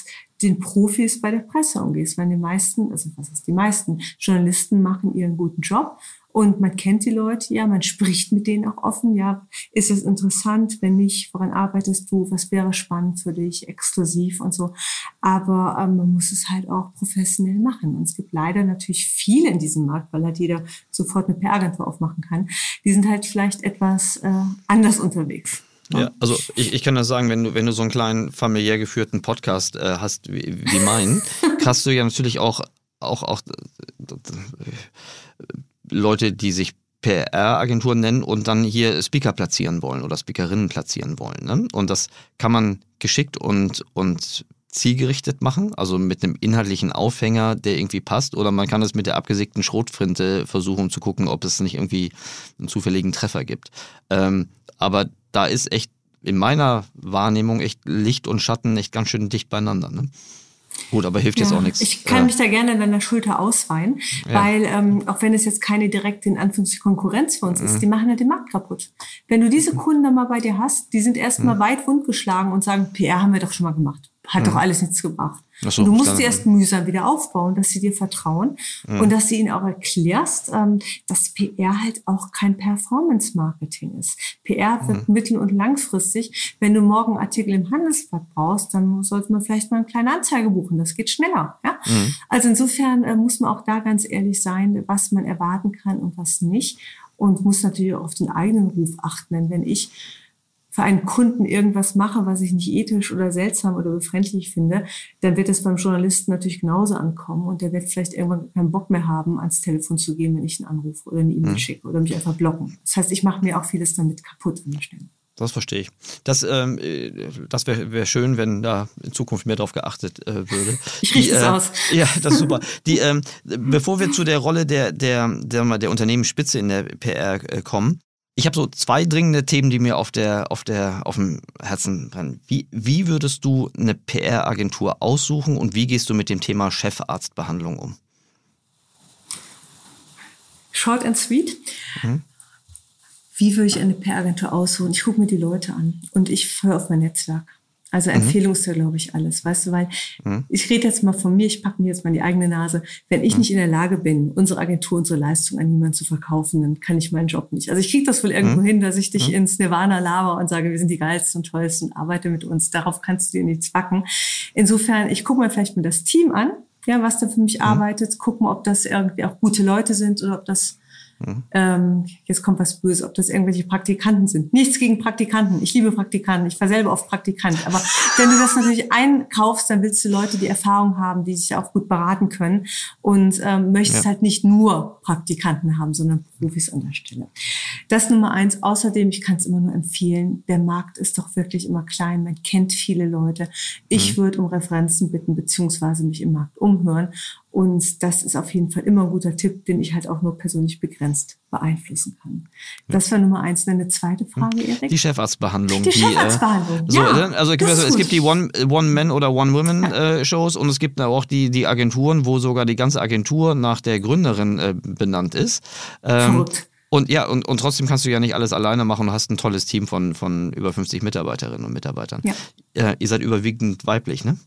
den Profis bei der Presse umgehst. Weil die meisten, also was ist die meisten, Journalisten machen ihren guten Job und man kennt die Leute, ja, man spricht mit denen auch offen, ja, ist es interessant, wenn nicht, woran arbeitest du, was wäre spannend für dich, exklusiv und so. Aber ähm, man muss es halt auch professionell machen. Und es gibt leider natürlich viele in diesem Markt, weil halt jeder sofort eine PR-Agentur aufmachen kann. Die sind halt vielleicht etwas äh, anders unterwegs. Ja, also ich, ich kann das sagen, wenn du, wenn du so einen kleinen familiär geführten Podcast äh, hast wie, wie meinen, hast du ja natürlich auch, auch, auch Leute, die sich PR-Agenturen nennen und dann hier Speaker platzieren wollen oder Speakerinnen platzieren wollen. Ne? Und das kann man geschickt und, und zielgerichtet machen, also mit einem inhaltlichen Aufhänger, der irgendwie passt, oder man kann es mit der abgesägten Schrotfrinte versuchen, zu gucken, ob es nicht irgendwie einen zufälligen Treffer gibt. Ähm, aber da ist echt in meiner Wahrnehmung echt Licht und Schatten echt ganz schön dicht beieinander. Ne? Gut, aber hilft ja, jetzt auch nichts. Ich kann ja. mich da gerne an deiner Schulter ausweinen, ja. weil ähm, auch wenn es jetzt keine direkte in Anführungszeichen Konkurrenz für uns mhm. ist, die machen halt den Markt kaputt. Wenn du diese Kunden dann mal bei dir hast, die sind erstmal mhm. weit wundgeschlagen und sagen, PR haben wir doch schon mal gemacht hat mhm. doch alles nichts gebracht. So, du musst sie erst mühsam wieder aufbauen, dass sie dir vertrauen mhm. und dass sie ihnen auch erklärst, ähm, dass PR halt auch kein Performance-Marketing ist. PR wird mhm. mittel- und langfristig. Wenn du morgen Artikel im Handelsblatt brauchst, dann sollte man vielleicht mal eine kleine Anzeige buchen. Das geht schneller. Ja? Mhm. Also insofern äh, muss man auch da ganz ehrlich sein, was man erwarten kann und was nicht. Und muss natürlich auch auf den eigenen Ruf achten. Denn wenn ich für einen Kunden irgendwas mache, was ich nicht ethisch oder seltsam oder befremdlich finde, dann wird es beim Journalisten natürlich genauso ankommen und der wird vielleicht irgendwann keinen Bock mehr haben, ans Telefon zu gehen, wenn ich einen Anruf oder eine E-Mail mhm. schicke oder mich einfach blocken. Das heißt, ich mache mir auch vieles damit kaputt an der Stelle. Das verstehe ich. Das, ähm, das wäre wär schön, wenn da in Zukunft mehr drauf geachtet äh, würde. Ich richte es äh, aus. Ja, das ist super. Die, ähm, bevor wir zu der Rolle der, der, der, der Unternehmensspitze in der PR äh, kommen, ich habe so zwei dringende Themen, die mir auf, der, auf, der, auf dem Herzen brennen. Wie, wie würdest du eine PR-Agentur aussuchen und wie gehst du mit dem Thema Chefarztbehandlung um? Short and sweet. Mhm. Wie würde ich eine PR-Agentur aussuchen? Ich gucke mir die Leute an und ich höre auf mein Netzwerk. Also Mhm. Empfehlung ist ja, glaube ich, alles, weißt du, weil ich rede jetzt mal von mir, ich packe mir jetzt mal die eigene Nase. Wenn Mhm. ich nicht in der Lage bin, unsere Agentur, unsere Leistung an niemanden zu verkaufen, dann kann ich meinen Job nicht. Also ich kriege das wohl irgendwo Mhm. hin, dass ich dich ins Nirvana laber und sage, wir sind die geilsten und tollsten und arbeite mit uns. Darauf kannst du dir nichts backen. Insofern, ich gucke mal vielleicht mir das Team an, ja, was da für Mhm. mich arbeitet, gucken, ob das irgendwie auch gute Leute sind oder ob das Mhm. ähm, jetzt kommt was Böses, ob das irgendwelche Praktikanten sind. Nichts gegen Praktikanten. Ich liebe Praktikanten. Ich war selber oft Praktikant. Aber wenn du das natürlich einkaufst, dann willst du Leute, die Erfahrung haben, die sich auch gut beraten können und ähm, möchtest Ja. halt nicht nur Praktikanten haben, sondern Profis an der Stelle. Das Nummer eins. Außerdem, ich kann es immer nur empfehlen, der Markt ist doch wirklich immer klein. Man kennt viele Leute. Ich würde um Referenzen bitten, beziehungsweise mich im Markt umhören. Und das ist auf jeden Fall immer ein guter Tipp, den ich halt auch nur persönlich begrenzt beeinflussen kann. Das war Nummer eins. Eine zweite Frage, Erik. Die Chefarztbehandlung. Die Chefarztbehandlung, Äh, so, ja, äh, also es gut. gibt die One- One-Man- oder One-Women-Shows und es gibt auch die, die Agenturen, wo sogar die ganze Agentur nach der Gründerin äh, benannt ist. Ähm, Verrückt. und ja, und, und trotzdem kannst du ja nicht alles alleine machen und hast ein tolles Team von, von über 50 Mitarbeiterinnen und Mitarbeitern. Ja. Äh, ihr seid überwiegend weiblich, ne?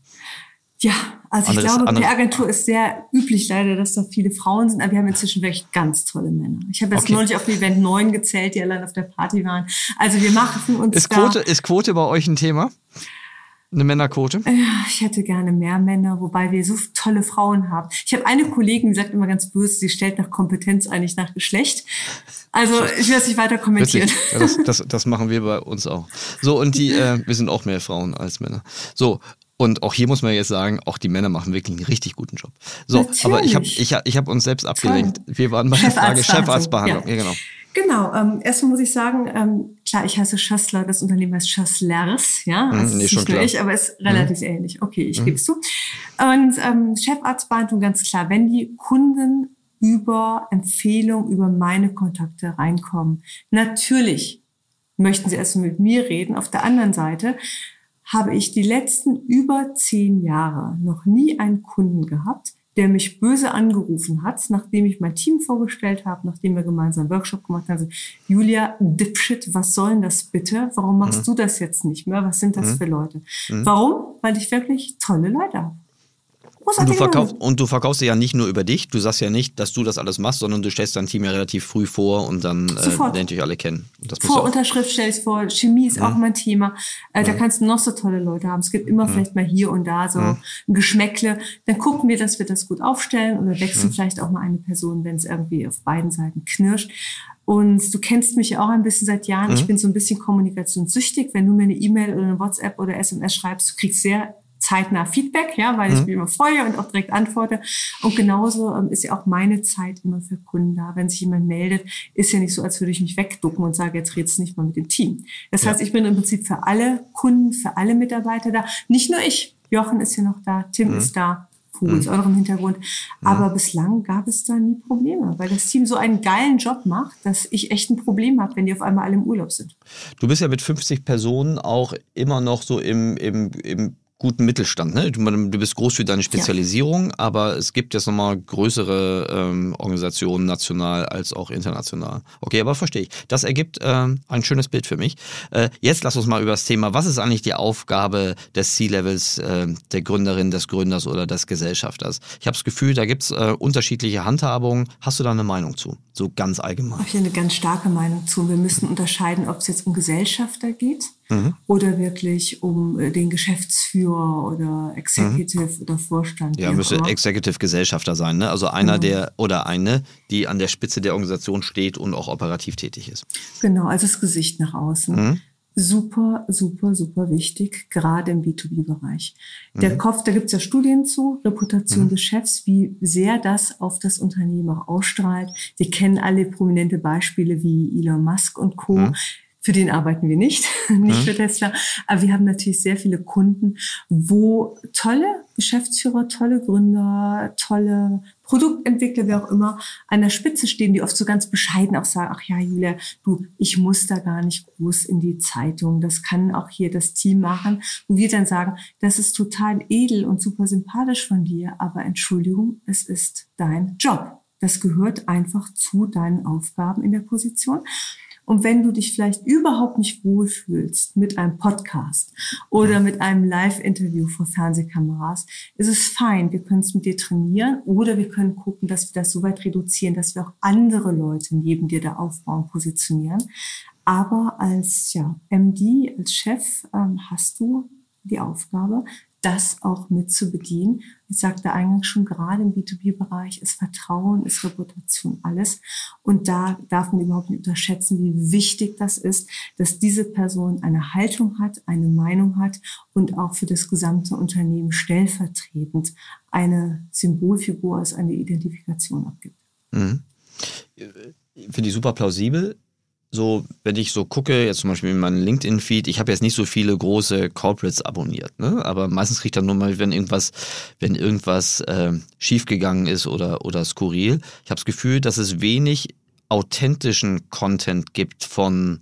Ja, also ich Anderes- glaube, bei andere- der Agentur ist sehr üblich leider, dass da viele Frauen sind, aber wir haben inzwischen wirklich ganz tolle Männer. Ich habe jetzt Okay. neulich auf dem Event neun gezählt, die allein auf der Party waren. Also wir machen uns Ist. Quote, ist Quote bei euch ein Thema? Eine Männerquote? Ja, ich hätte gerne mehr Männer, wobei wir so tolle Frauen haben. Ich habe eine Kollegin, die sagt immer ganz böse, sie stellt nach Kompetenz eigentlich nach Geschlecht. Also ich will das nicht weiter kommentieren. Ja, das, das, das machen wir bei uns auch. So, und die, äh, wir sind auch mehr Frauen als Männer. So, und auch hier muss man jetzt sagen, auch die Männer machen wirklich einen richtig guten Job. So, Natürlich. aber ich habe ich ich hab uns selbst abgelenkt. Wir waren bei der Frage Chefarztbehandlung, Chefarztbehandlung. Ja. genau. Genau, ähm, erstmal muss ich sagen, ähm, klar, ich heiße Schössler, das Unternehmen heißt Schösslers, ja, Mhm, also nee, ist nicht nur klar. ich, aber ist relativ ähnlich. Okay, ich gebe es zu. Und ähm, Chefarztbehandlung, ganz klar, wenn die Kunden über Empfehlung, über meine Kontakte reinkommen, natürlich möchten sie erst mit mir reden. Auf der anderen Seite habe ich die letzten über zehn Jahre noch nie einen Kunden gehabt, der mich böse angerufen hat, nachdem ich mein Team vorgestellt habe, nachdem wir gemeinsam einen Workshop gemacht haben. Julia, Dipshit, was soll denn das bitte? Warum machst du das jetzt nicht mehr? Was sind das für Leute? Warum? Weil ich wirklich tolle Leute habe. Und du, verkauf, und du verkaufst ja nicht nur über dich, du sagst ja nicht, dass du das alles machst, sondern du stellst dein Team ja relativ früh vor und dann äh, lernt euch alle kennen. Und Das Vor ja Unterschrift stell ich vor, Chemie ist auch mein Thema. Äh, Da kannst du noch so tolle Leute haben. Es gibt immer vielleicht mal hier und da so ein Geschmäckle. Dann gucken wir, dass wir das gut aufstellen oder wechseln vielleicht auch mal eine Person, wenn es irgendwie auf beiden Seiten knirscht. Und du kennst mich ja auch ein bisschen seit Jahren. Ich bin so ein bisschen kommunikationssüchtig. Wenn du mir eine E-Mail oder eine WhatsApp oder SMS schreibst, du kriegst sehr zeitnah Feedback, ja, weil ich mich immer freue und auch direkt antworte. Und genauso ähm, ist ja auch meine Zeit immer für Kunden da. Wenn sich jemand meldet, ist ja nicht so, als würde ich mich wegducken und sage, jetzt redest du nicht mal mit dem Team. Das heißt, ich bin im Prinzip für alle Kunden, für alle Mitarbeiter da. Nicht nur ich. Jochen ist ja noch da, Tim ist da. Vogel ist auch noch im Hintergrund. Aber bislang gab es da nie Probleme, weil das Team so einen geilen Job macht, dass ich echt ein Problem habe, wenn die auf einmal alle im Urlaub sind. Du bist ja mit 50 Personen auch immer noch so im, im, im guten Mittelstand. Ne? Du, du bist groß für deine Spezialisierung, aber es gibt jetzt nochmal größere ähm, Organisationen, national als auch international. Okay, aber verstehe ich. Das ergibt ähm, ein schönes Bild für mich. Äh, jetzt lass uns mal über das Thema, was ist eigentlich die Aufgabe des C-Levels, äh, der Gründerin, des Gründers oder des Gesellschafters? Ich habe das Gefühl, da gibt's äh, unterschiedliche Handhabungen. Hast du da eine Meinung zu? So ganz allgemein. habe ich eine ganz starke Meinung zu. Wir müssen unterscheiden, ob es jetzt um Gesellschafter geht oder wirklich um äh, den Geschäftsführer oder Executive oder Vorstand. Ja, müsste. Executive Gesellschafter sein, ne? Also einer, der oder eine, die an der Spitze der Organisation steht und auch operativ tätig ist. Genau, also das Gesicht nach außen. Super, super, super wichtig, gerade im B2B-Bereich. Der Kopf, da gibt's ja Studien zu, Reputation des Chefs, wie sehr das auf das Unternehmen auch ausstrahlt. Wir kennen alle prominente Beispiele wie Elon Musk und Co. Für den arbeiten wir nicht, nicht für Tesla. Aber wir haben natürlich sehr viele Kunden, wo tolle Geschäftsführer, tolle Gründer, tolle Produktentwickler, wer auch immer, an der Spitze stehen, die oft so ganz bescheiden auch sagen, ach ja, Julia, du, ich muss da gar nicht groß in die Zeitung. Das kann auch hier das Team machen. Wo wir dann sagen, das ist total edel und super sympathisch von dir, aber Entschuldigung, es ist dein Job. Das gehört einfach zu deinen Aufgaben in der Position. Und wenn du dich vielleicht überhaupt nicht wohlfühlst mit einem Podcast oder mit einem Live-Interview vor Fernsehkameras, ist es fein. Wir können es mit dir trainieren oder wir können gucken, dass wir das so weit reduzieren, dass wir auch andere Leute neben dir da aufbauen, positionieren. Aber als ja, MD, als Chef ähm, hast du die Aufgabe, das auch mit zu bedienen. Ich sagte eingangs schon, gerade im B2B-Bereich ist Vertrauen, ist Reputation alles. Und da darf man überhaupt nicht unterschätzen, wie wichtig das ist, dass diese Person eine Haltung hat, eine Meinung hat und auch für das gesamte Unternehmen stellvertretend eine Symbolfigur als eine Identifikation abgibt. Mhm. Finde ich super plausibel so, wenn ich so gucke, jetzt zum Beispiel in meinem LinkedIn-Feed, ich habe jetzt nicht so viele große Corporates abonniert, ne? aber meistens kriege ich dann nur mal, wenn irgendwas, wenn irgendwas äh, schiefgegangen ist oder, oder skurril. Ich habe das Gefühl, dass es wenig authentischen Content gibt von,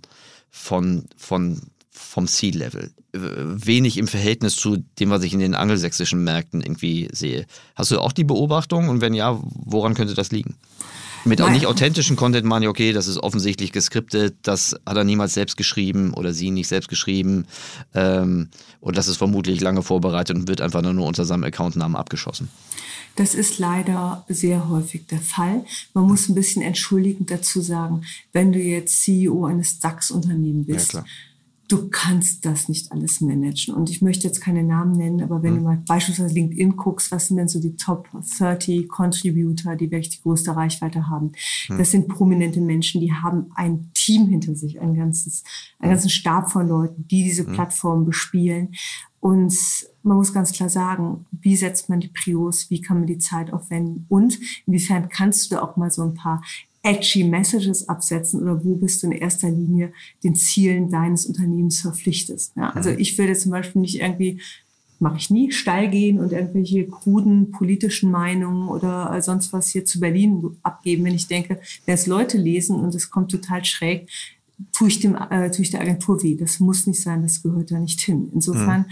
von, von, vom C-Level. Wenig im Verhältnis zu dem, was ich in den angelsächsischen Märkten irgendwie sehe. Hast du auch die Beobachtung und wenn ja, woran könnte das liegen? Mit auch nicht authentischen Content meine ich, okay, das ist offensichtlich geskriptet, das hat er niemals selbst geschrieben oder sie nicht selbst geschrieben. Ähm, und das ist vermutlich lange vorbereitet und wird einfach nur unter seinem Accountnamen abgeschossen. Das ist leider sehr häufig der Fall. Man muss ein bisschen entschuldigend dazu sagen, wenn du jetzt CEO eines DAX-Unternehmens bist. Ja, du kannst das nicht alles managen. Und ich möchte jetzt keine Namen nennen, aber wenn mhm. du mal beispielsweise LinkedIn guckst, was sind denn so die Top 30 Contributor, die wirklich die größte Reichweite haben? Mhm. Das sind prominente Menschen, die haben ein Team hinter sich, ein ganzes, einen ganzen Stab von Leuten, die diese mhm. Plattform bespielen. Und man muss ganz klar sagen, wie setzt man die Prios, wie kann man die Zeit aufwenden und inwiefern kannst du da auch mal so ein paar edgy Messages absetzen oder wo bist du in erster Linie den Zielen deines Unternehmens verpflichtest. Ja, also mhm. ich würde zum Beispiel nicht irgendwie mache ich nie, steil gehen und irgendwelche kruden politischen Meinungen oder sonst was hier zu Berlin abgeben, wenn ich denke, wenn es Leute lesen und es kommt total schräg, tue ich, dem, äh, tue ich der Agentur weh. Das muss nicht sein, das gehört da nicht hin. Insofern mhm.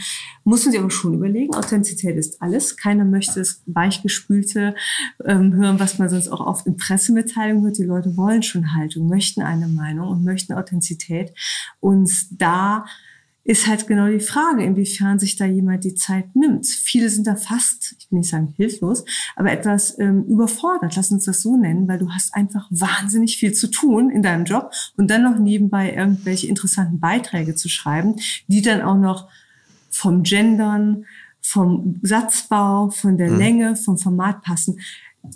muss man sich aber schon überlegen, Authentizität ist alles. Keiner möchte das weichgespülte ähm, hören, was man sonst auch oft in Pressemitteilungen hört. Die Leute wollen schon Haltung, möchten eine Meinung und möchten Authentizität. Und da ist halt genau die Frage, inwiefern sich da jemand die Zeit nimmt. Viele sind da fast, ich will nicht sagen hilflos, aber etwas ähm, überfordert, lass uns das so nennen, weil du hast einfach wahnsinnig viel zu tun in deinem Job und dann noch nebenbei irgendwelche interessanten Beiträge zu schreiben, die dann auch noch vom Gendern, vom Satzbau, von der mhm. Länge, vom Format passen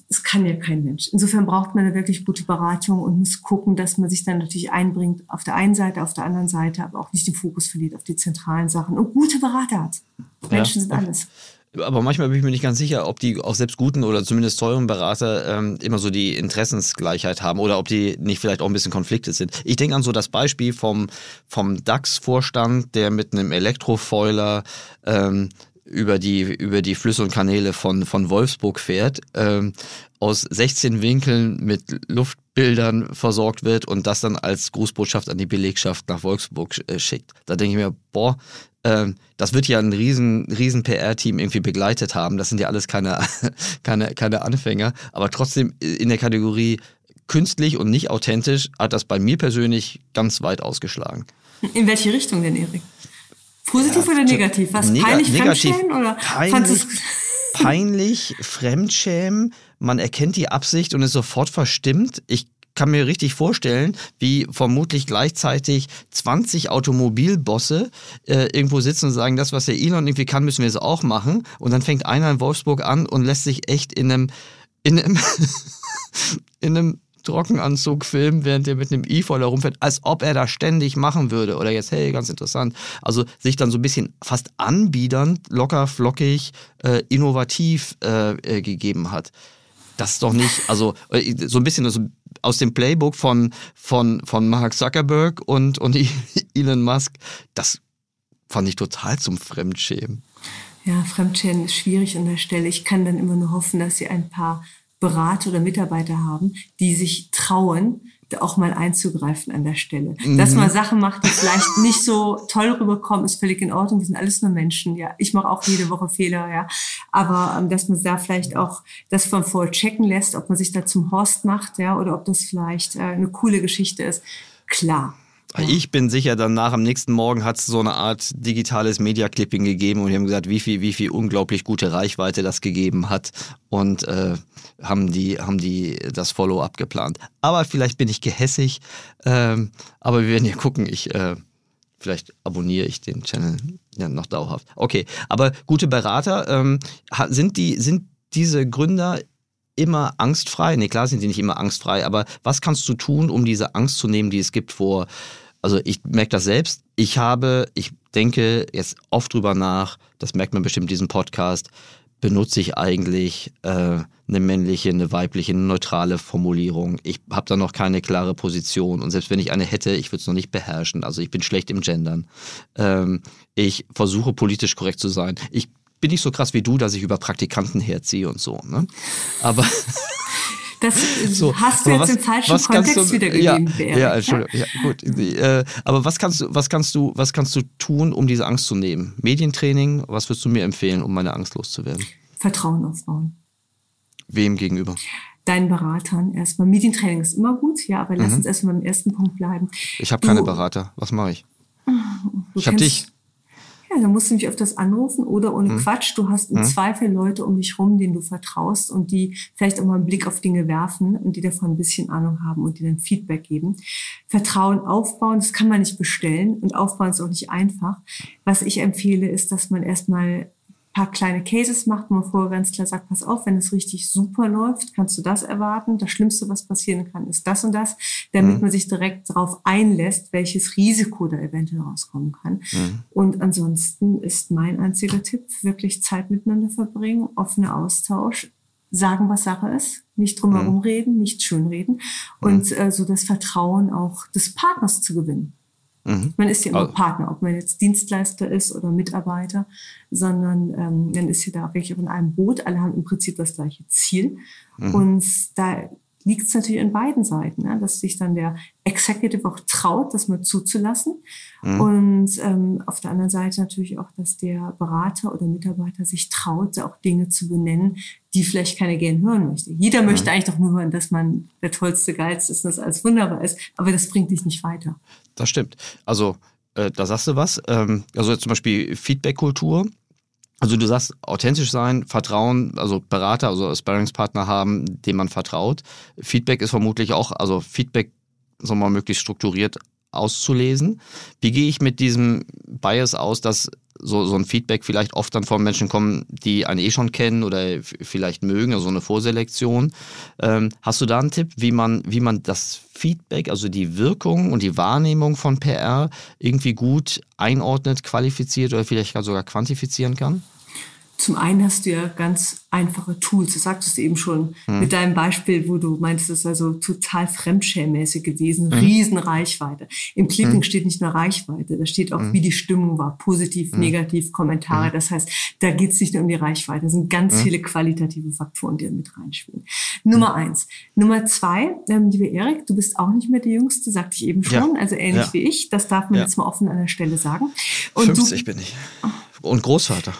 das kann ja kein Mensch. Insofern braucht man eine wirklich gute Beratung und muss gucken, dass man sich dann natürlich einbringt auf der einen Seite, auf der anderen Seite, aber auch nicht den Fokus verliert auf die zentralen Sachen und gute Berater hat. Menschen ja. sind alles. Aber manchmal bin ich mir nicht ganz sicher, ob die auch selbst guten oder zumindest teuren Berater ähm, immer so die Interessensgleichheit haben oder ob die nicht vielleicht auch ein bisschen Konflikte sind. Ich denke an so das Beispiel vom, vom DAX-Vorstand, der mit einem Elektrofoiler ähm, über die, über die Flüsse und Kanäle von, von Wolfsburg fährt, ähm, aus 16 Winkeln mit Luftbildern versorgt wird und das dann als Grußbotschaft an die Belegschaft nach Wolfsburg äh, schickt. Da denke ich mir, boah, ähm, das wird ja ein riesen, riesen PR-Team irgendwie begleitet haben. Das sind ja alles keine, keine, keine Anfänger, aber trotzdem in der Kategorie künstlich und nicht authentisch hat das bei mir persönlich ganz weit ausgeschlagen. In welche Richtung denn, Erik? Positiv ja, oder negativ? Was neg peinlich negativ, Fremdschämen oder peinlich, peinlich, Fremdschämen, man erkennt die Absicht und ist sofort verstimmt. Ich kann mir richtig vorstellen, wie vermutlich gleichzeitig 20 Automobilbosse äh, irgendwo sitzen und sagen, das, was der Elon irgendwie kann, müssen wir jetzt auch machen. Und dann fängt einer in Wolfsburg an und lässt sich echt in einem, in einem, in einem Trockenanzug filmen, während er mit einem E-Foil herumfährt, als ob er das ständig machen würde. Oder jetzt, hey, ganz interessant. Also sich dann so ein bisschen fast anbiedernd, locker, flockig, äh, innovativ äh, äh, gegeben hat. Das ist doch nicht, also äh, so ein bisschen also aus dem Playbook von, von, von Mark Zuckerberg und, und Elon Musk, das fand ich total zum Fremdschämen. Ja, Fremdschämen ist schwierig an der Stelle. Ich kann dann immer nur hoffen, dass sie ein paar Berater oder Mitarbeiter haben, die sich trauen, da auch mal einzugreifen an der Stelle. Mhm. Dass man Sachen macht, die vielleicht nicht so toll rüberkommen, ist völlig in Ordnung. Wir sind alles nur Menschen, ja. Ich mache auch jede Woche Fehler, ja. Aber ähm, dass man da vielleicht auch das von vorher checken lässt, ob man sich da zum Horst macht, ja, oder ob das vielleicht äh, eine coole Geschichte ist. klar. Ich bin sicher, danach am nächsten Morgen hat es so eine Art digitales Media-Clipping gegeben und die haben gesagt, wie viel, wie viel unglaublich gute Reichweite das gegeben hat und äh, haben die, haben die das Follow-up geplant. Aber vielleicht bin ich gehässig, ähm, aber wir werden ja gucken. Ich äh, vielleicht abonniere ich den Channel ja, noch dauerhaft. Okay, aber gute Berater ähm, sind die sind diese Gründer immer angstfrei? Nee, klar sind die nicht immer angstfrei, aber was kannst du tun, um diese Angst zu nehmen, die es gibt vor also ich merke das selbst. Ich habe, ich denke jetzt oft drüber nach, das merkt man bestimmt in diesem Podcast, benutze ich eigentlich äh, eine männliche, eine weibliche, eine neutrale Formulierung. Ich habe da noch keine klare Position und selbst wenn ich eine hätte, ich würde es noch nicht beherrschen. Also ich bin schlecht im Gendern. Ähm, ich versuche politisch korrekt zu sein. Ich bin nicht so krass wie du, dass ich über Praktikanten herziehe und so. Ne? Aber Das so, hast du jetzt was, im falschen Kontext du, wiedergegeben. Ja, ja, Entschuldigung. Ja, gut. Äh, aber was kannst du, was kannst du, was kannst du tun, um diese Angst zu nehmen? Medientraining, was würdest du mir empfehlen, um meine Angst loszuwerden? Vertrauen aufbauen. Wem gegenüber? Deinen Beratern erstmal. Medientraining ist immer gut, ja, aber lass mhm. uns erstmal beim ersten Punkt bleiben. Ich habe keine Berater. Was mache ich? Ich habe dich. Ja, dann musst du mich öfters anrufen oder ohne hm. Quatsch. Du hast im hm. Zweifel Leute um dich rum, denen du vertraust und die vielleicht auch mal einen Blick auf Dinge werfen und die davon ein bisschen Ahnung haben und dir dann Feedback geben. Vertrauen aufbauen, das kann man nicht bestellen und aufbauen ist auch nicht einfach. Was ich empfehle, ist, dass man erstmal paar kleine Cases macht, wo man vorher ganz klar sagt, pass auf, wenn es richtig super läuft, kannst du das erwarten. Das Schlimmste, was passieren kann, ist das und das, damit mhm. man sich direkt darauf einlässt, welches Risiko da eventuell rauskommen kann. Mhm. Und ansonsten ist mein einziger Tipp, wirklich Zeit miteinander verbringen, offener Austausch, sagen, was Sache ist, nicht drumherum mhm. reden, nicht schönreden und mhm. äh, so das Vertrauen auch des Partners zu gewinnen. Mhm. Man ist ja immer also. Partner, ob man jetzt Dienstleister ist oder Mitarbeiter, sondern ähm, man ist ja da wirklich in einem Boot. Alle haben im Prinzip das gleiche Ziel. Mhm. Und da liegt es natürlich an beiden Seiten, ne? dass sich dann der Executive auch traut, das mal zuzulassen. Mhm. Und ähm, auf der anderen Seite natürlich auch, dass der Berater oder Mitarbeiter sich traut, auch Dinge zu benennen, die vielleicht keiner gern hören möchte. Jeder mhm. möchte eigentlich doch nur hören, dass man der tollste, geilste ist und das alles wunderbar ist, aber das bringt dich nicht weiter. Das stimmt. Also äh, da sagst du was. Ähm, also zum Beispiel Feedback-Kultur also du sagst, authentisch sein, Vertrauen, also Berater, also Sparringspartner haben, dem man vertraut. Feedback ist vermutlich auch, also Feedback soll man möglichst strukturiert auszulesen. Wie gehe ich mit diesem Bias aus, dass so, so ein Feedback vielleicht oft dann von Menschen kommen, die einen eh schon kennen oder vielleicht mögen, also eine Vorselektion. Ähm, hast du da einen Tipp, wie man, wie man das Feedback, also die Wirkung und die Wahrnehmung von PR irgendwie gut einordnet, qualifiziert oder vielleicht sogar quantifizieren kann? Zum einen hast du ja ganz einfache Tools. Das sagtest du eben schon mhm. mit deinem Beispiel, wo du meintest, es ist also total fremdschämmäßig gewesen. Mhm. Riesenreichweite. Im Clipping mhm. steht nicht nur Reichweite, da steht auch, hm. wie die Stimmung war. Positiv, hm. negativ, Kommentare. Hm. Das heißt, da geht es nicht nur um die Reichweite. Es sind ganz viele qualitative Faktoren, die da mit reinspielen. Nummer eins. Nummer zwei, ähm, liebe Erik, du bist auch nicht mehr der Jüngste, sagte ich eben schon. Ja. Also ähnlich ja. wie ich. Das darf man ja. jetzt mal offen an der Stelle sagen. Und 50 du, bin ich. Und Großvater.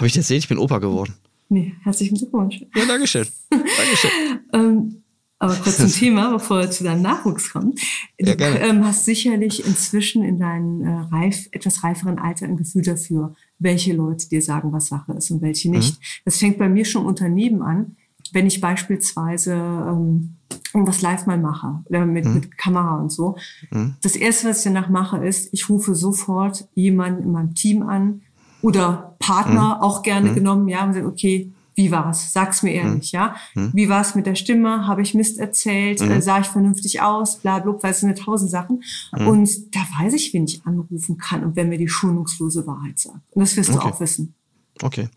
Habe ich dir erzählt, ich bin Opa geworden? Nee, herzlichen Glückwunsch. Ja, Dankeschön. Dankeschön. ähm, aber kurz zum Thema, bevor wir zu deinem Nachwuchs kommen. Du ja, ähm, hast sicherlich inzwischen in deinem äh, reif, etwas reiferen Alter ein Gefühl dafür, welche Leute dir sagen, was Sache ist und welche nicht. Mhm. Das fängt bei mir schon im Unternehmen an, wenn ich beispielsweise ähm, irgendwas live mal mache oder mit, mhm. mit Kamera und so. Mhm. Das erste, was ich danach mache, ist, ich rufe sofort jemanden in meinem Team an, oder Partner mhm. auch gerne mhm. genommen, ja, und sagen, okay, wie war's? Sag's mir ehrlich, mhm. ja. Mhm. Wie war's mit der Stimme? Habe ich Mist erzählt? Mhm. Äh, sah ich vernünftig aus? Bla, bla, weil es sind ja tausend Sachen. Und da weiß ich, wen ich anrufen kann und wer mir die schonungslose Wahrheit sagt. Und das wirst okay. du auch wissen. Okay.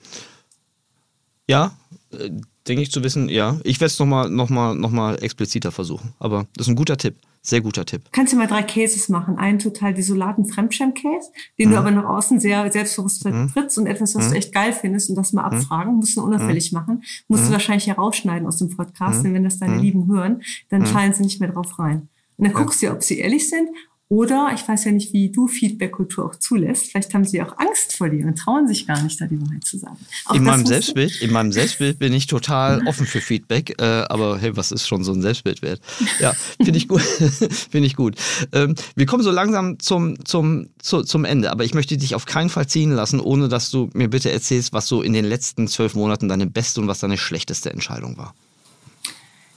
Ja, äh, denke ich zu wissen, ja. Ich werde es nochmal noch mal, noch mal expliziter versuchen. Aber das ist ein guter Tipp. Sehr guter Tipp. Kannst du mal drei Cases machen. Einen total desolaten Fremdschirm-Case, den mhm. du aber nach außen sehr selbstbewusst mhm. vertrittst und etwas, was mhm. du echt geil findest und das mal mhm. abfragen. Musst du unauffällig mhm. machen. Musst du mhm. wahrscheinlich herausschneiden aus dem Podcast, denn wenn das deine Lieben hören, dann fallen sie nicht mehr drauf rein. Und dann guckst du, ob sie ehrlich sind Oder ich weiß ja nicht, wie du Feedback-Kultur auch zulässt. Vielleicht haben sie auch Angst vor dir und trauen sich gar nicht, da die Wahrheit zu sagen. Auch in meinem Selbstbild, in meinem Selbstbild bin ich total offen für Feedback, äh, aber hey, was ist schon so ein Selbstbild wert? Ja, finde ich gut, finde ich gut. Ähm, wir kommen so langsam zum zum zu, zum Ende, aber ich möchte dich auf keinen Fall ziehen lassen, ohne dass du mir bitte erzählst, was so in den letzten zwölf Monaten deine beste und was deine schlechteste Entscheidung war.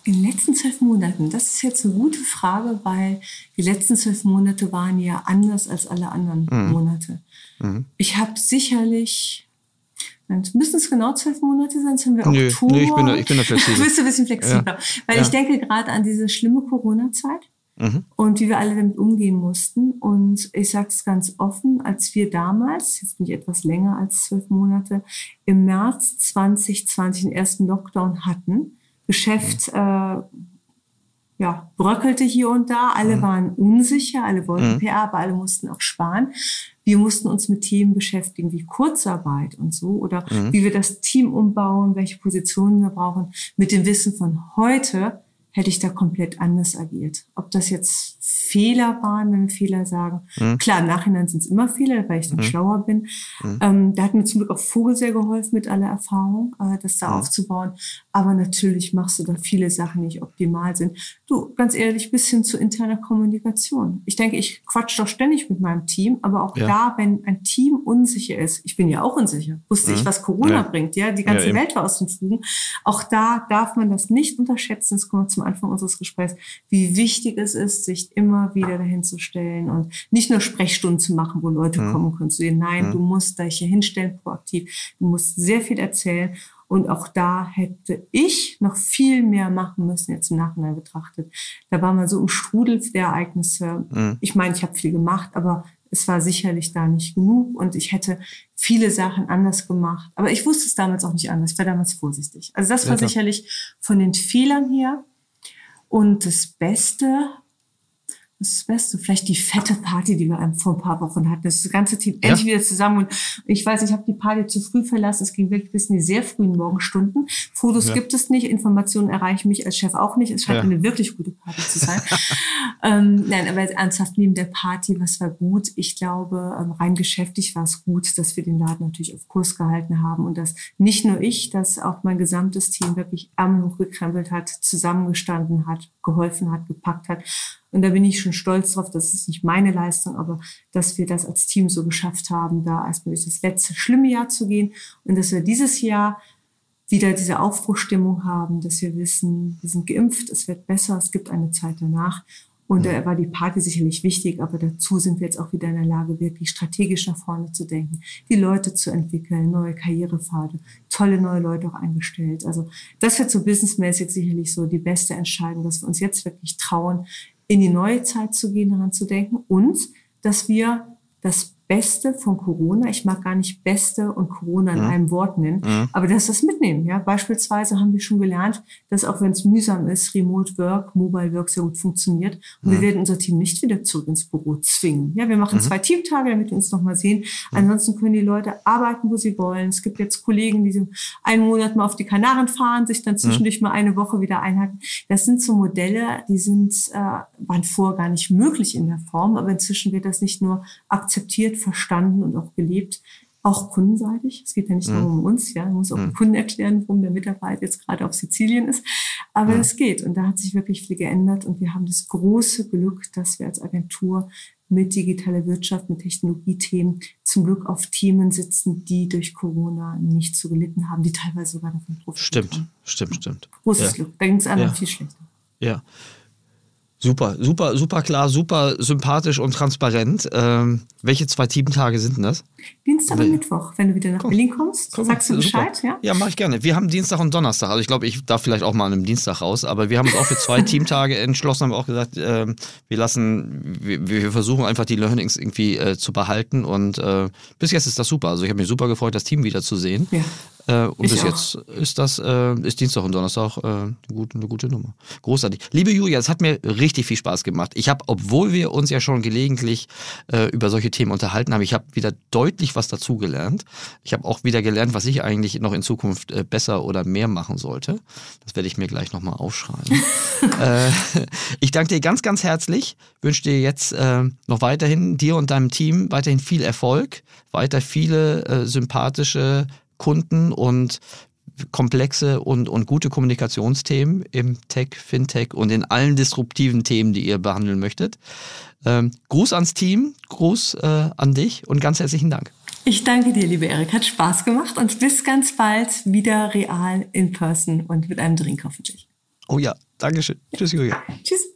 In den letzten zwölf Monaten, das ist jetzt eine gute Frage, weil die letzten zwölf Monate waren ja anders als alle anderen mhm. Monate. Mhm. Ich habe sicherlich, müssen es genau zwölf Monate sein, haben wir nö, Oktober. Nö, ich bin da, ich bin da flexibel. du bist ein bisschen flexibler. Ja. Weil ja. ich denke gerade an diese schlimme Corona-Zeit. Mhm. Und wie wir alle damit umgehen mussten. Und ich sage es ganz offen, als wir damals, jetzt bin ich etwas länger als zwölf Monate, im März 2020 den ersten Lockdown hatten, Geschäft äh, ja, bröckelte hier und da. Alle mhm. waren unsicher, alle wollten mhm. PR, aber alle mussten auch sparen. Wir mussten uns mit Themen beschäftigen wie Kurzarbeit und so oder mhm. wie wir das Team umbauen, welche Positionen wir brauchen. Mit dem Wissen von heute hätte ich da komplett anders agiert. Ob das jetzt Fehler waren, wenn wir Fehler sagen. Mhm. Klar, im Nachhinein sind es immer Fehler, weil ich dann mhm. schlauer bin. Mhm. Ähm, da hat mir zum Glück auch Vogel sehr geholfen mit aller Erfahrung, äh, das da aufzubauen. Aber natürlich machst du da viele Sachen, die nicht optimal sind. Du, ganz ehrlich, bis hin zu interner Kommunikation. Ich denke, ich quatsch doch ständig mit meinem Team, aber auch ja. da, wenn ein Team unsicher ist, ich bin ja auch unsicher, wusste ich, mhm. was Corona ja. bringt, ja, die ganze ja, Welt war aus den Fugen. Auch da darf man das nicht unterschätzen. Es kommt zum Anfang unseres Gesprächs, wie wichtig es ist, sich immer wieder dahin zu stellen und nicht nur Sprechstunden zu machen, wo Leute mhm. kommen können zu sehen. Nein, mhm. du musst dich hier hinstellen, proaktiv. Du musst sehr viel erzählen. Und auch da hätte ich noch viel mehr machen müssen, jetzt im Nachhinein betrachtet. Da war man so im Strudel der Ereignisse. Mhm. Ich meine, ich habe viel gemacht, aber es war sicherlich da nicht genug und ich hätte viele Sachen anders gemacht. Aber ich wusste es damals auch nicht anders. Ich war damals vorsichtig. Also das war ja, sicherlich von den Fehlern her und das Beste, das Beste, vielleicht die fette Party, die wir vor ein paar Wochen hatten. Das ganze Team ja. endlich wieder zusammen. Und ich weiß, ich habe die Party zu früh verlassen. Es ging wirklich bis in die sehr frühen Morgenstunden. Fotos ja. gibt es nicht, Informationen erreichen mich als Chef auch nicht. Es scheint ja. eine wirklich gute Party zu sein. ähm, nein, aber ernsthaft neben der Party, was war gut? Ich glaube, ähm, rein geschäftlich war es gut, dass wir den Laden natürlich auf Kurs gehalten haben und dass nicht nur ich, dass auch mein gesamtes Team wirklich Ärmel hochgekrempelt hat, zusammengestanden hat, geholfen hat, gepackt hat und da bin ich schon stolz drauf, das ist nicht meine Leistung, aber dass wir das als Team so geschafft haben, da erstmal durch das letzte schlimme Jahr zu gehen und dass wir dieses Jahr wieder diese Aufbruchstimmung haben, dass wir wissen, wir sind geimpft, es wird besser, es gibt eine Zeit danach. Und da war die Party sicherlich wichtig, aber dazu sind wir jetzt auch wieder in der Lage, wirklich strategisch nach vorne zu denken, die Leute zu entwickeln, neue Karrierepfade, tolle neue Leute auch eingestellt. Also das wird so businessmäßig sicherlich so die beste Entscheidung, dass wir uns jetzt wirklich trauen, in die neue Zeit zu gehen, daran zu denken und dass wir das Beste von Corona, ich mag gar nicht Beste und Corona in mhm. einem Wort nennen, mhm. aber dass das mitnehmen. Ja, beispielsweise haben wir schon gelernt, dass auch wenn es mühsam ist, Remote Work, Mobile Work sehr gut funktioniert. Und mhm. wir werden unser Team nicht wieder zurück ins Büro zwingen. Ja, wir machen mhm. zwei Teamtage, damit wir uns nochmal sehen. Mhm. Ansonsten können die Leute arbeiten, wo sie wollen. Es gibt jetzt Kollegen, die einen Monat mal auf die Kanaren fahren, sich dann mhm. zwischendurch mal eine Woche wieder einhaken. Das sind so Modelle, die sind, äh, waren vorher gar nicht möglich in der Form, aber inzwischen wird das nicht nur akzeptiert, verstanden und auch gelebt, auch kundenseitig. Es geht ja nicht nur mhm. um uns, ja, man muss auch mhm. dem Kunden erklären, warum der Mitarbeiter jetzt gerade auf Sizilien ist. Aber mhm. es geht und da hat sich wirklich viel geändert und wir haben das große Glück, dass wir als Agentur mit digitaler Wirtschaft, mit Technologiethemen zum Glück auf Themen sitzen, die durch Corona nicht so gelitten haben, die teilweise sogar davon profitieren. Stimmt, stimmt, stimmt. Großes ja. Glück. Da ging es anderen ja. viel schlechter. Ja. Super, super, super klar, super sympathisch und transparent. Ähm, welche zwei Teamtage sind denn das? Dienstag und Mittwoch. Wenn du wieder nach komm, Berlin kommst, komm, sagst du Bescheid, super. ja? Ja, mache ich gerne. Wir haben Dienstag und Donnerstag. Also ich glaube, ich darf vielleicht auch mal an einem Dienstag raus, aber wir haben uns auch für zwei Teamtage entschlossen, haben auch gesagt, äh, wir lassen, wir, wir, versuchen einfach die Learnings irgendwie äh, zu behalten und äh, bis jetzt ist das super. Also ich habe mich super gefreut, das Team wiederzusehen. Ja. Äh, und Ich bis auch. jetzt ist das, äh, ist Dienstag und Donnerstag äh, eine, gute, eine gute Nummer. Großartig. Liebe Julia, es hat mir richtig viel Spaß gemacht. Ich habe, obwohl wir uns ja schon gelegentlich äh, über solche Themen unterhalten haben, ich habe wieder deutlich was dazugelernt. Ich habe auch wieder gelernt, was ich eigentlich noch in Zukunft äh, besser oder mehr machen sollte. Das werde ich mir gleich nochmal aufschreiben. äh, ich danke dir ganz, ganz herzlich. Wünsche dir jetzt äh, noch weiterhin, dir und deinem Team, weiterhin viel Erfolg, weiter viele äh, sympathische Kunden und komplexe und, und gute Kommunikationsthemen im Tech, Fintech und in allen disruptiven Themen, die ihr behandeln möchtet. Ähm, Gruß ans Team, Gruß äh, an dich und ganz herzlichen Dank. Ich danke dir, liebe Erik. Hat Spaß gemacht und bis ganz bald wieder real in person und mit einem Drink hoffentlich. Oh ja, Dankeschön. Tschüss, Julia. Tschüss.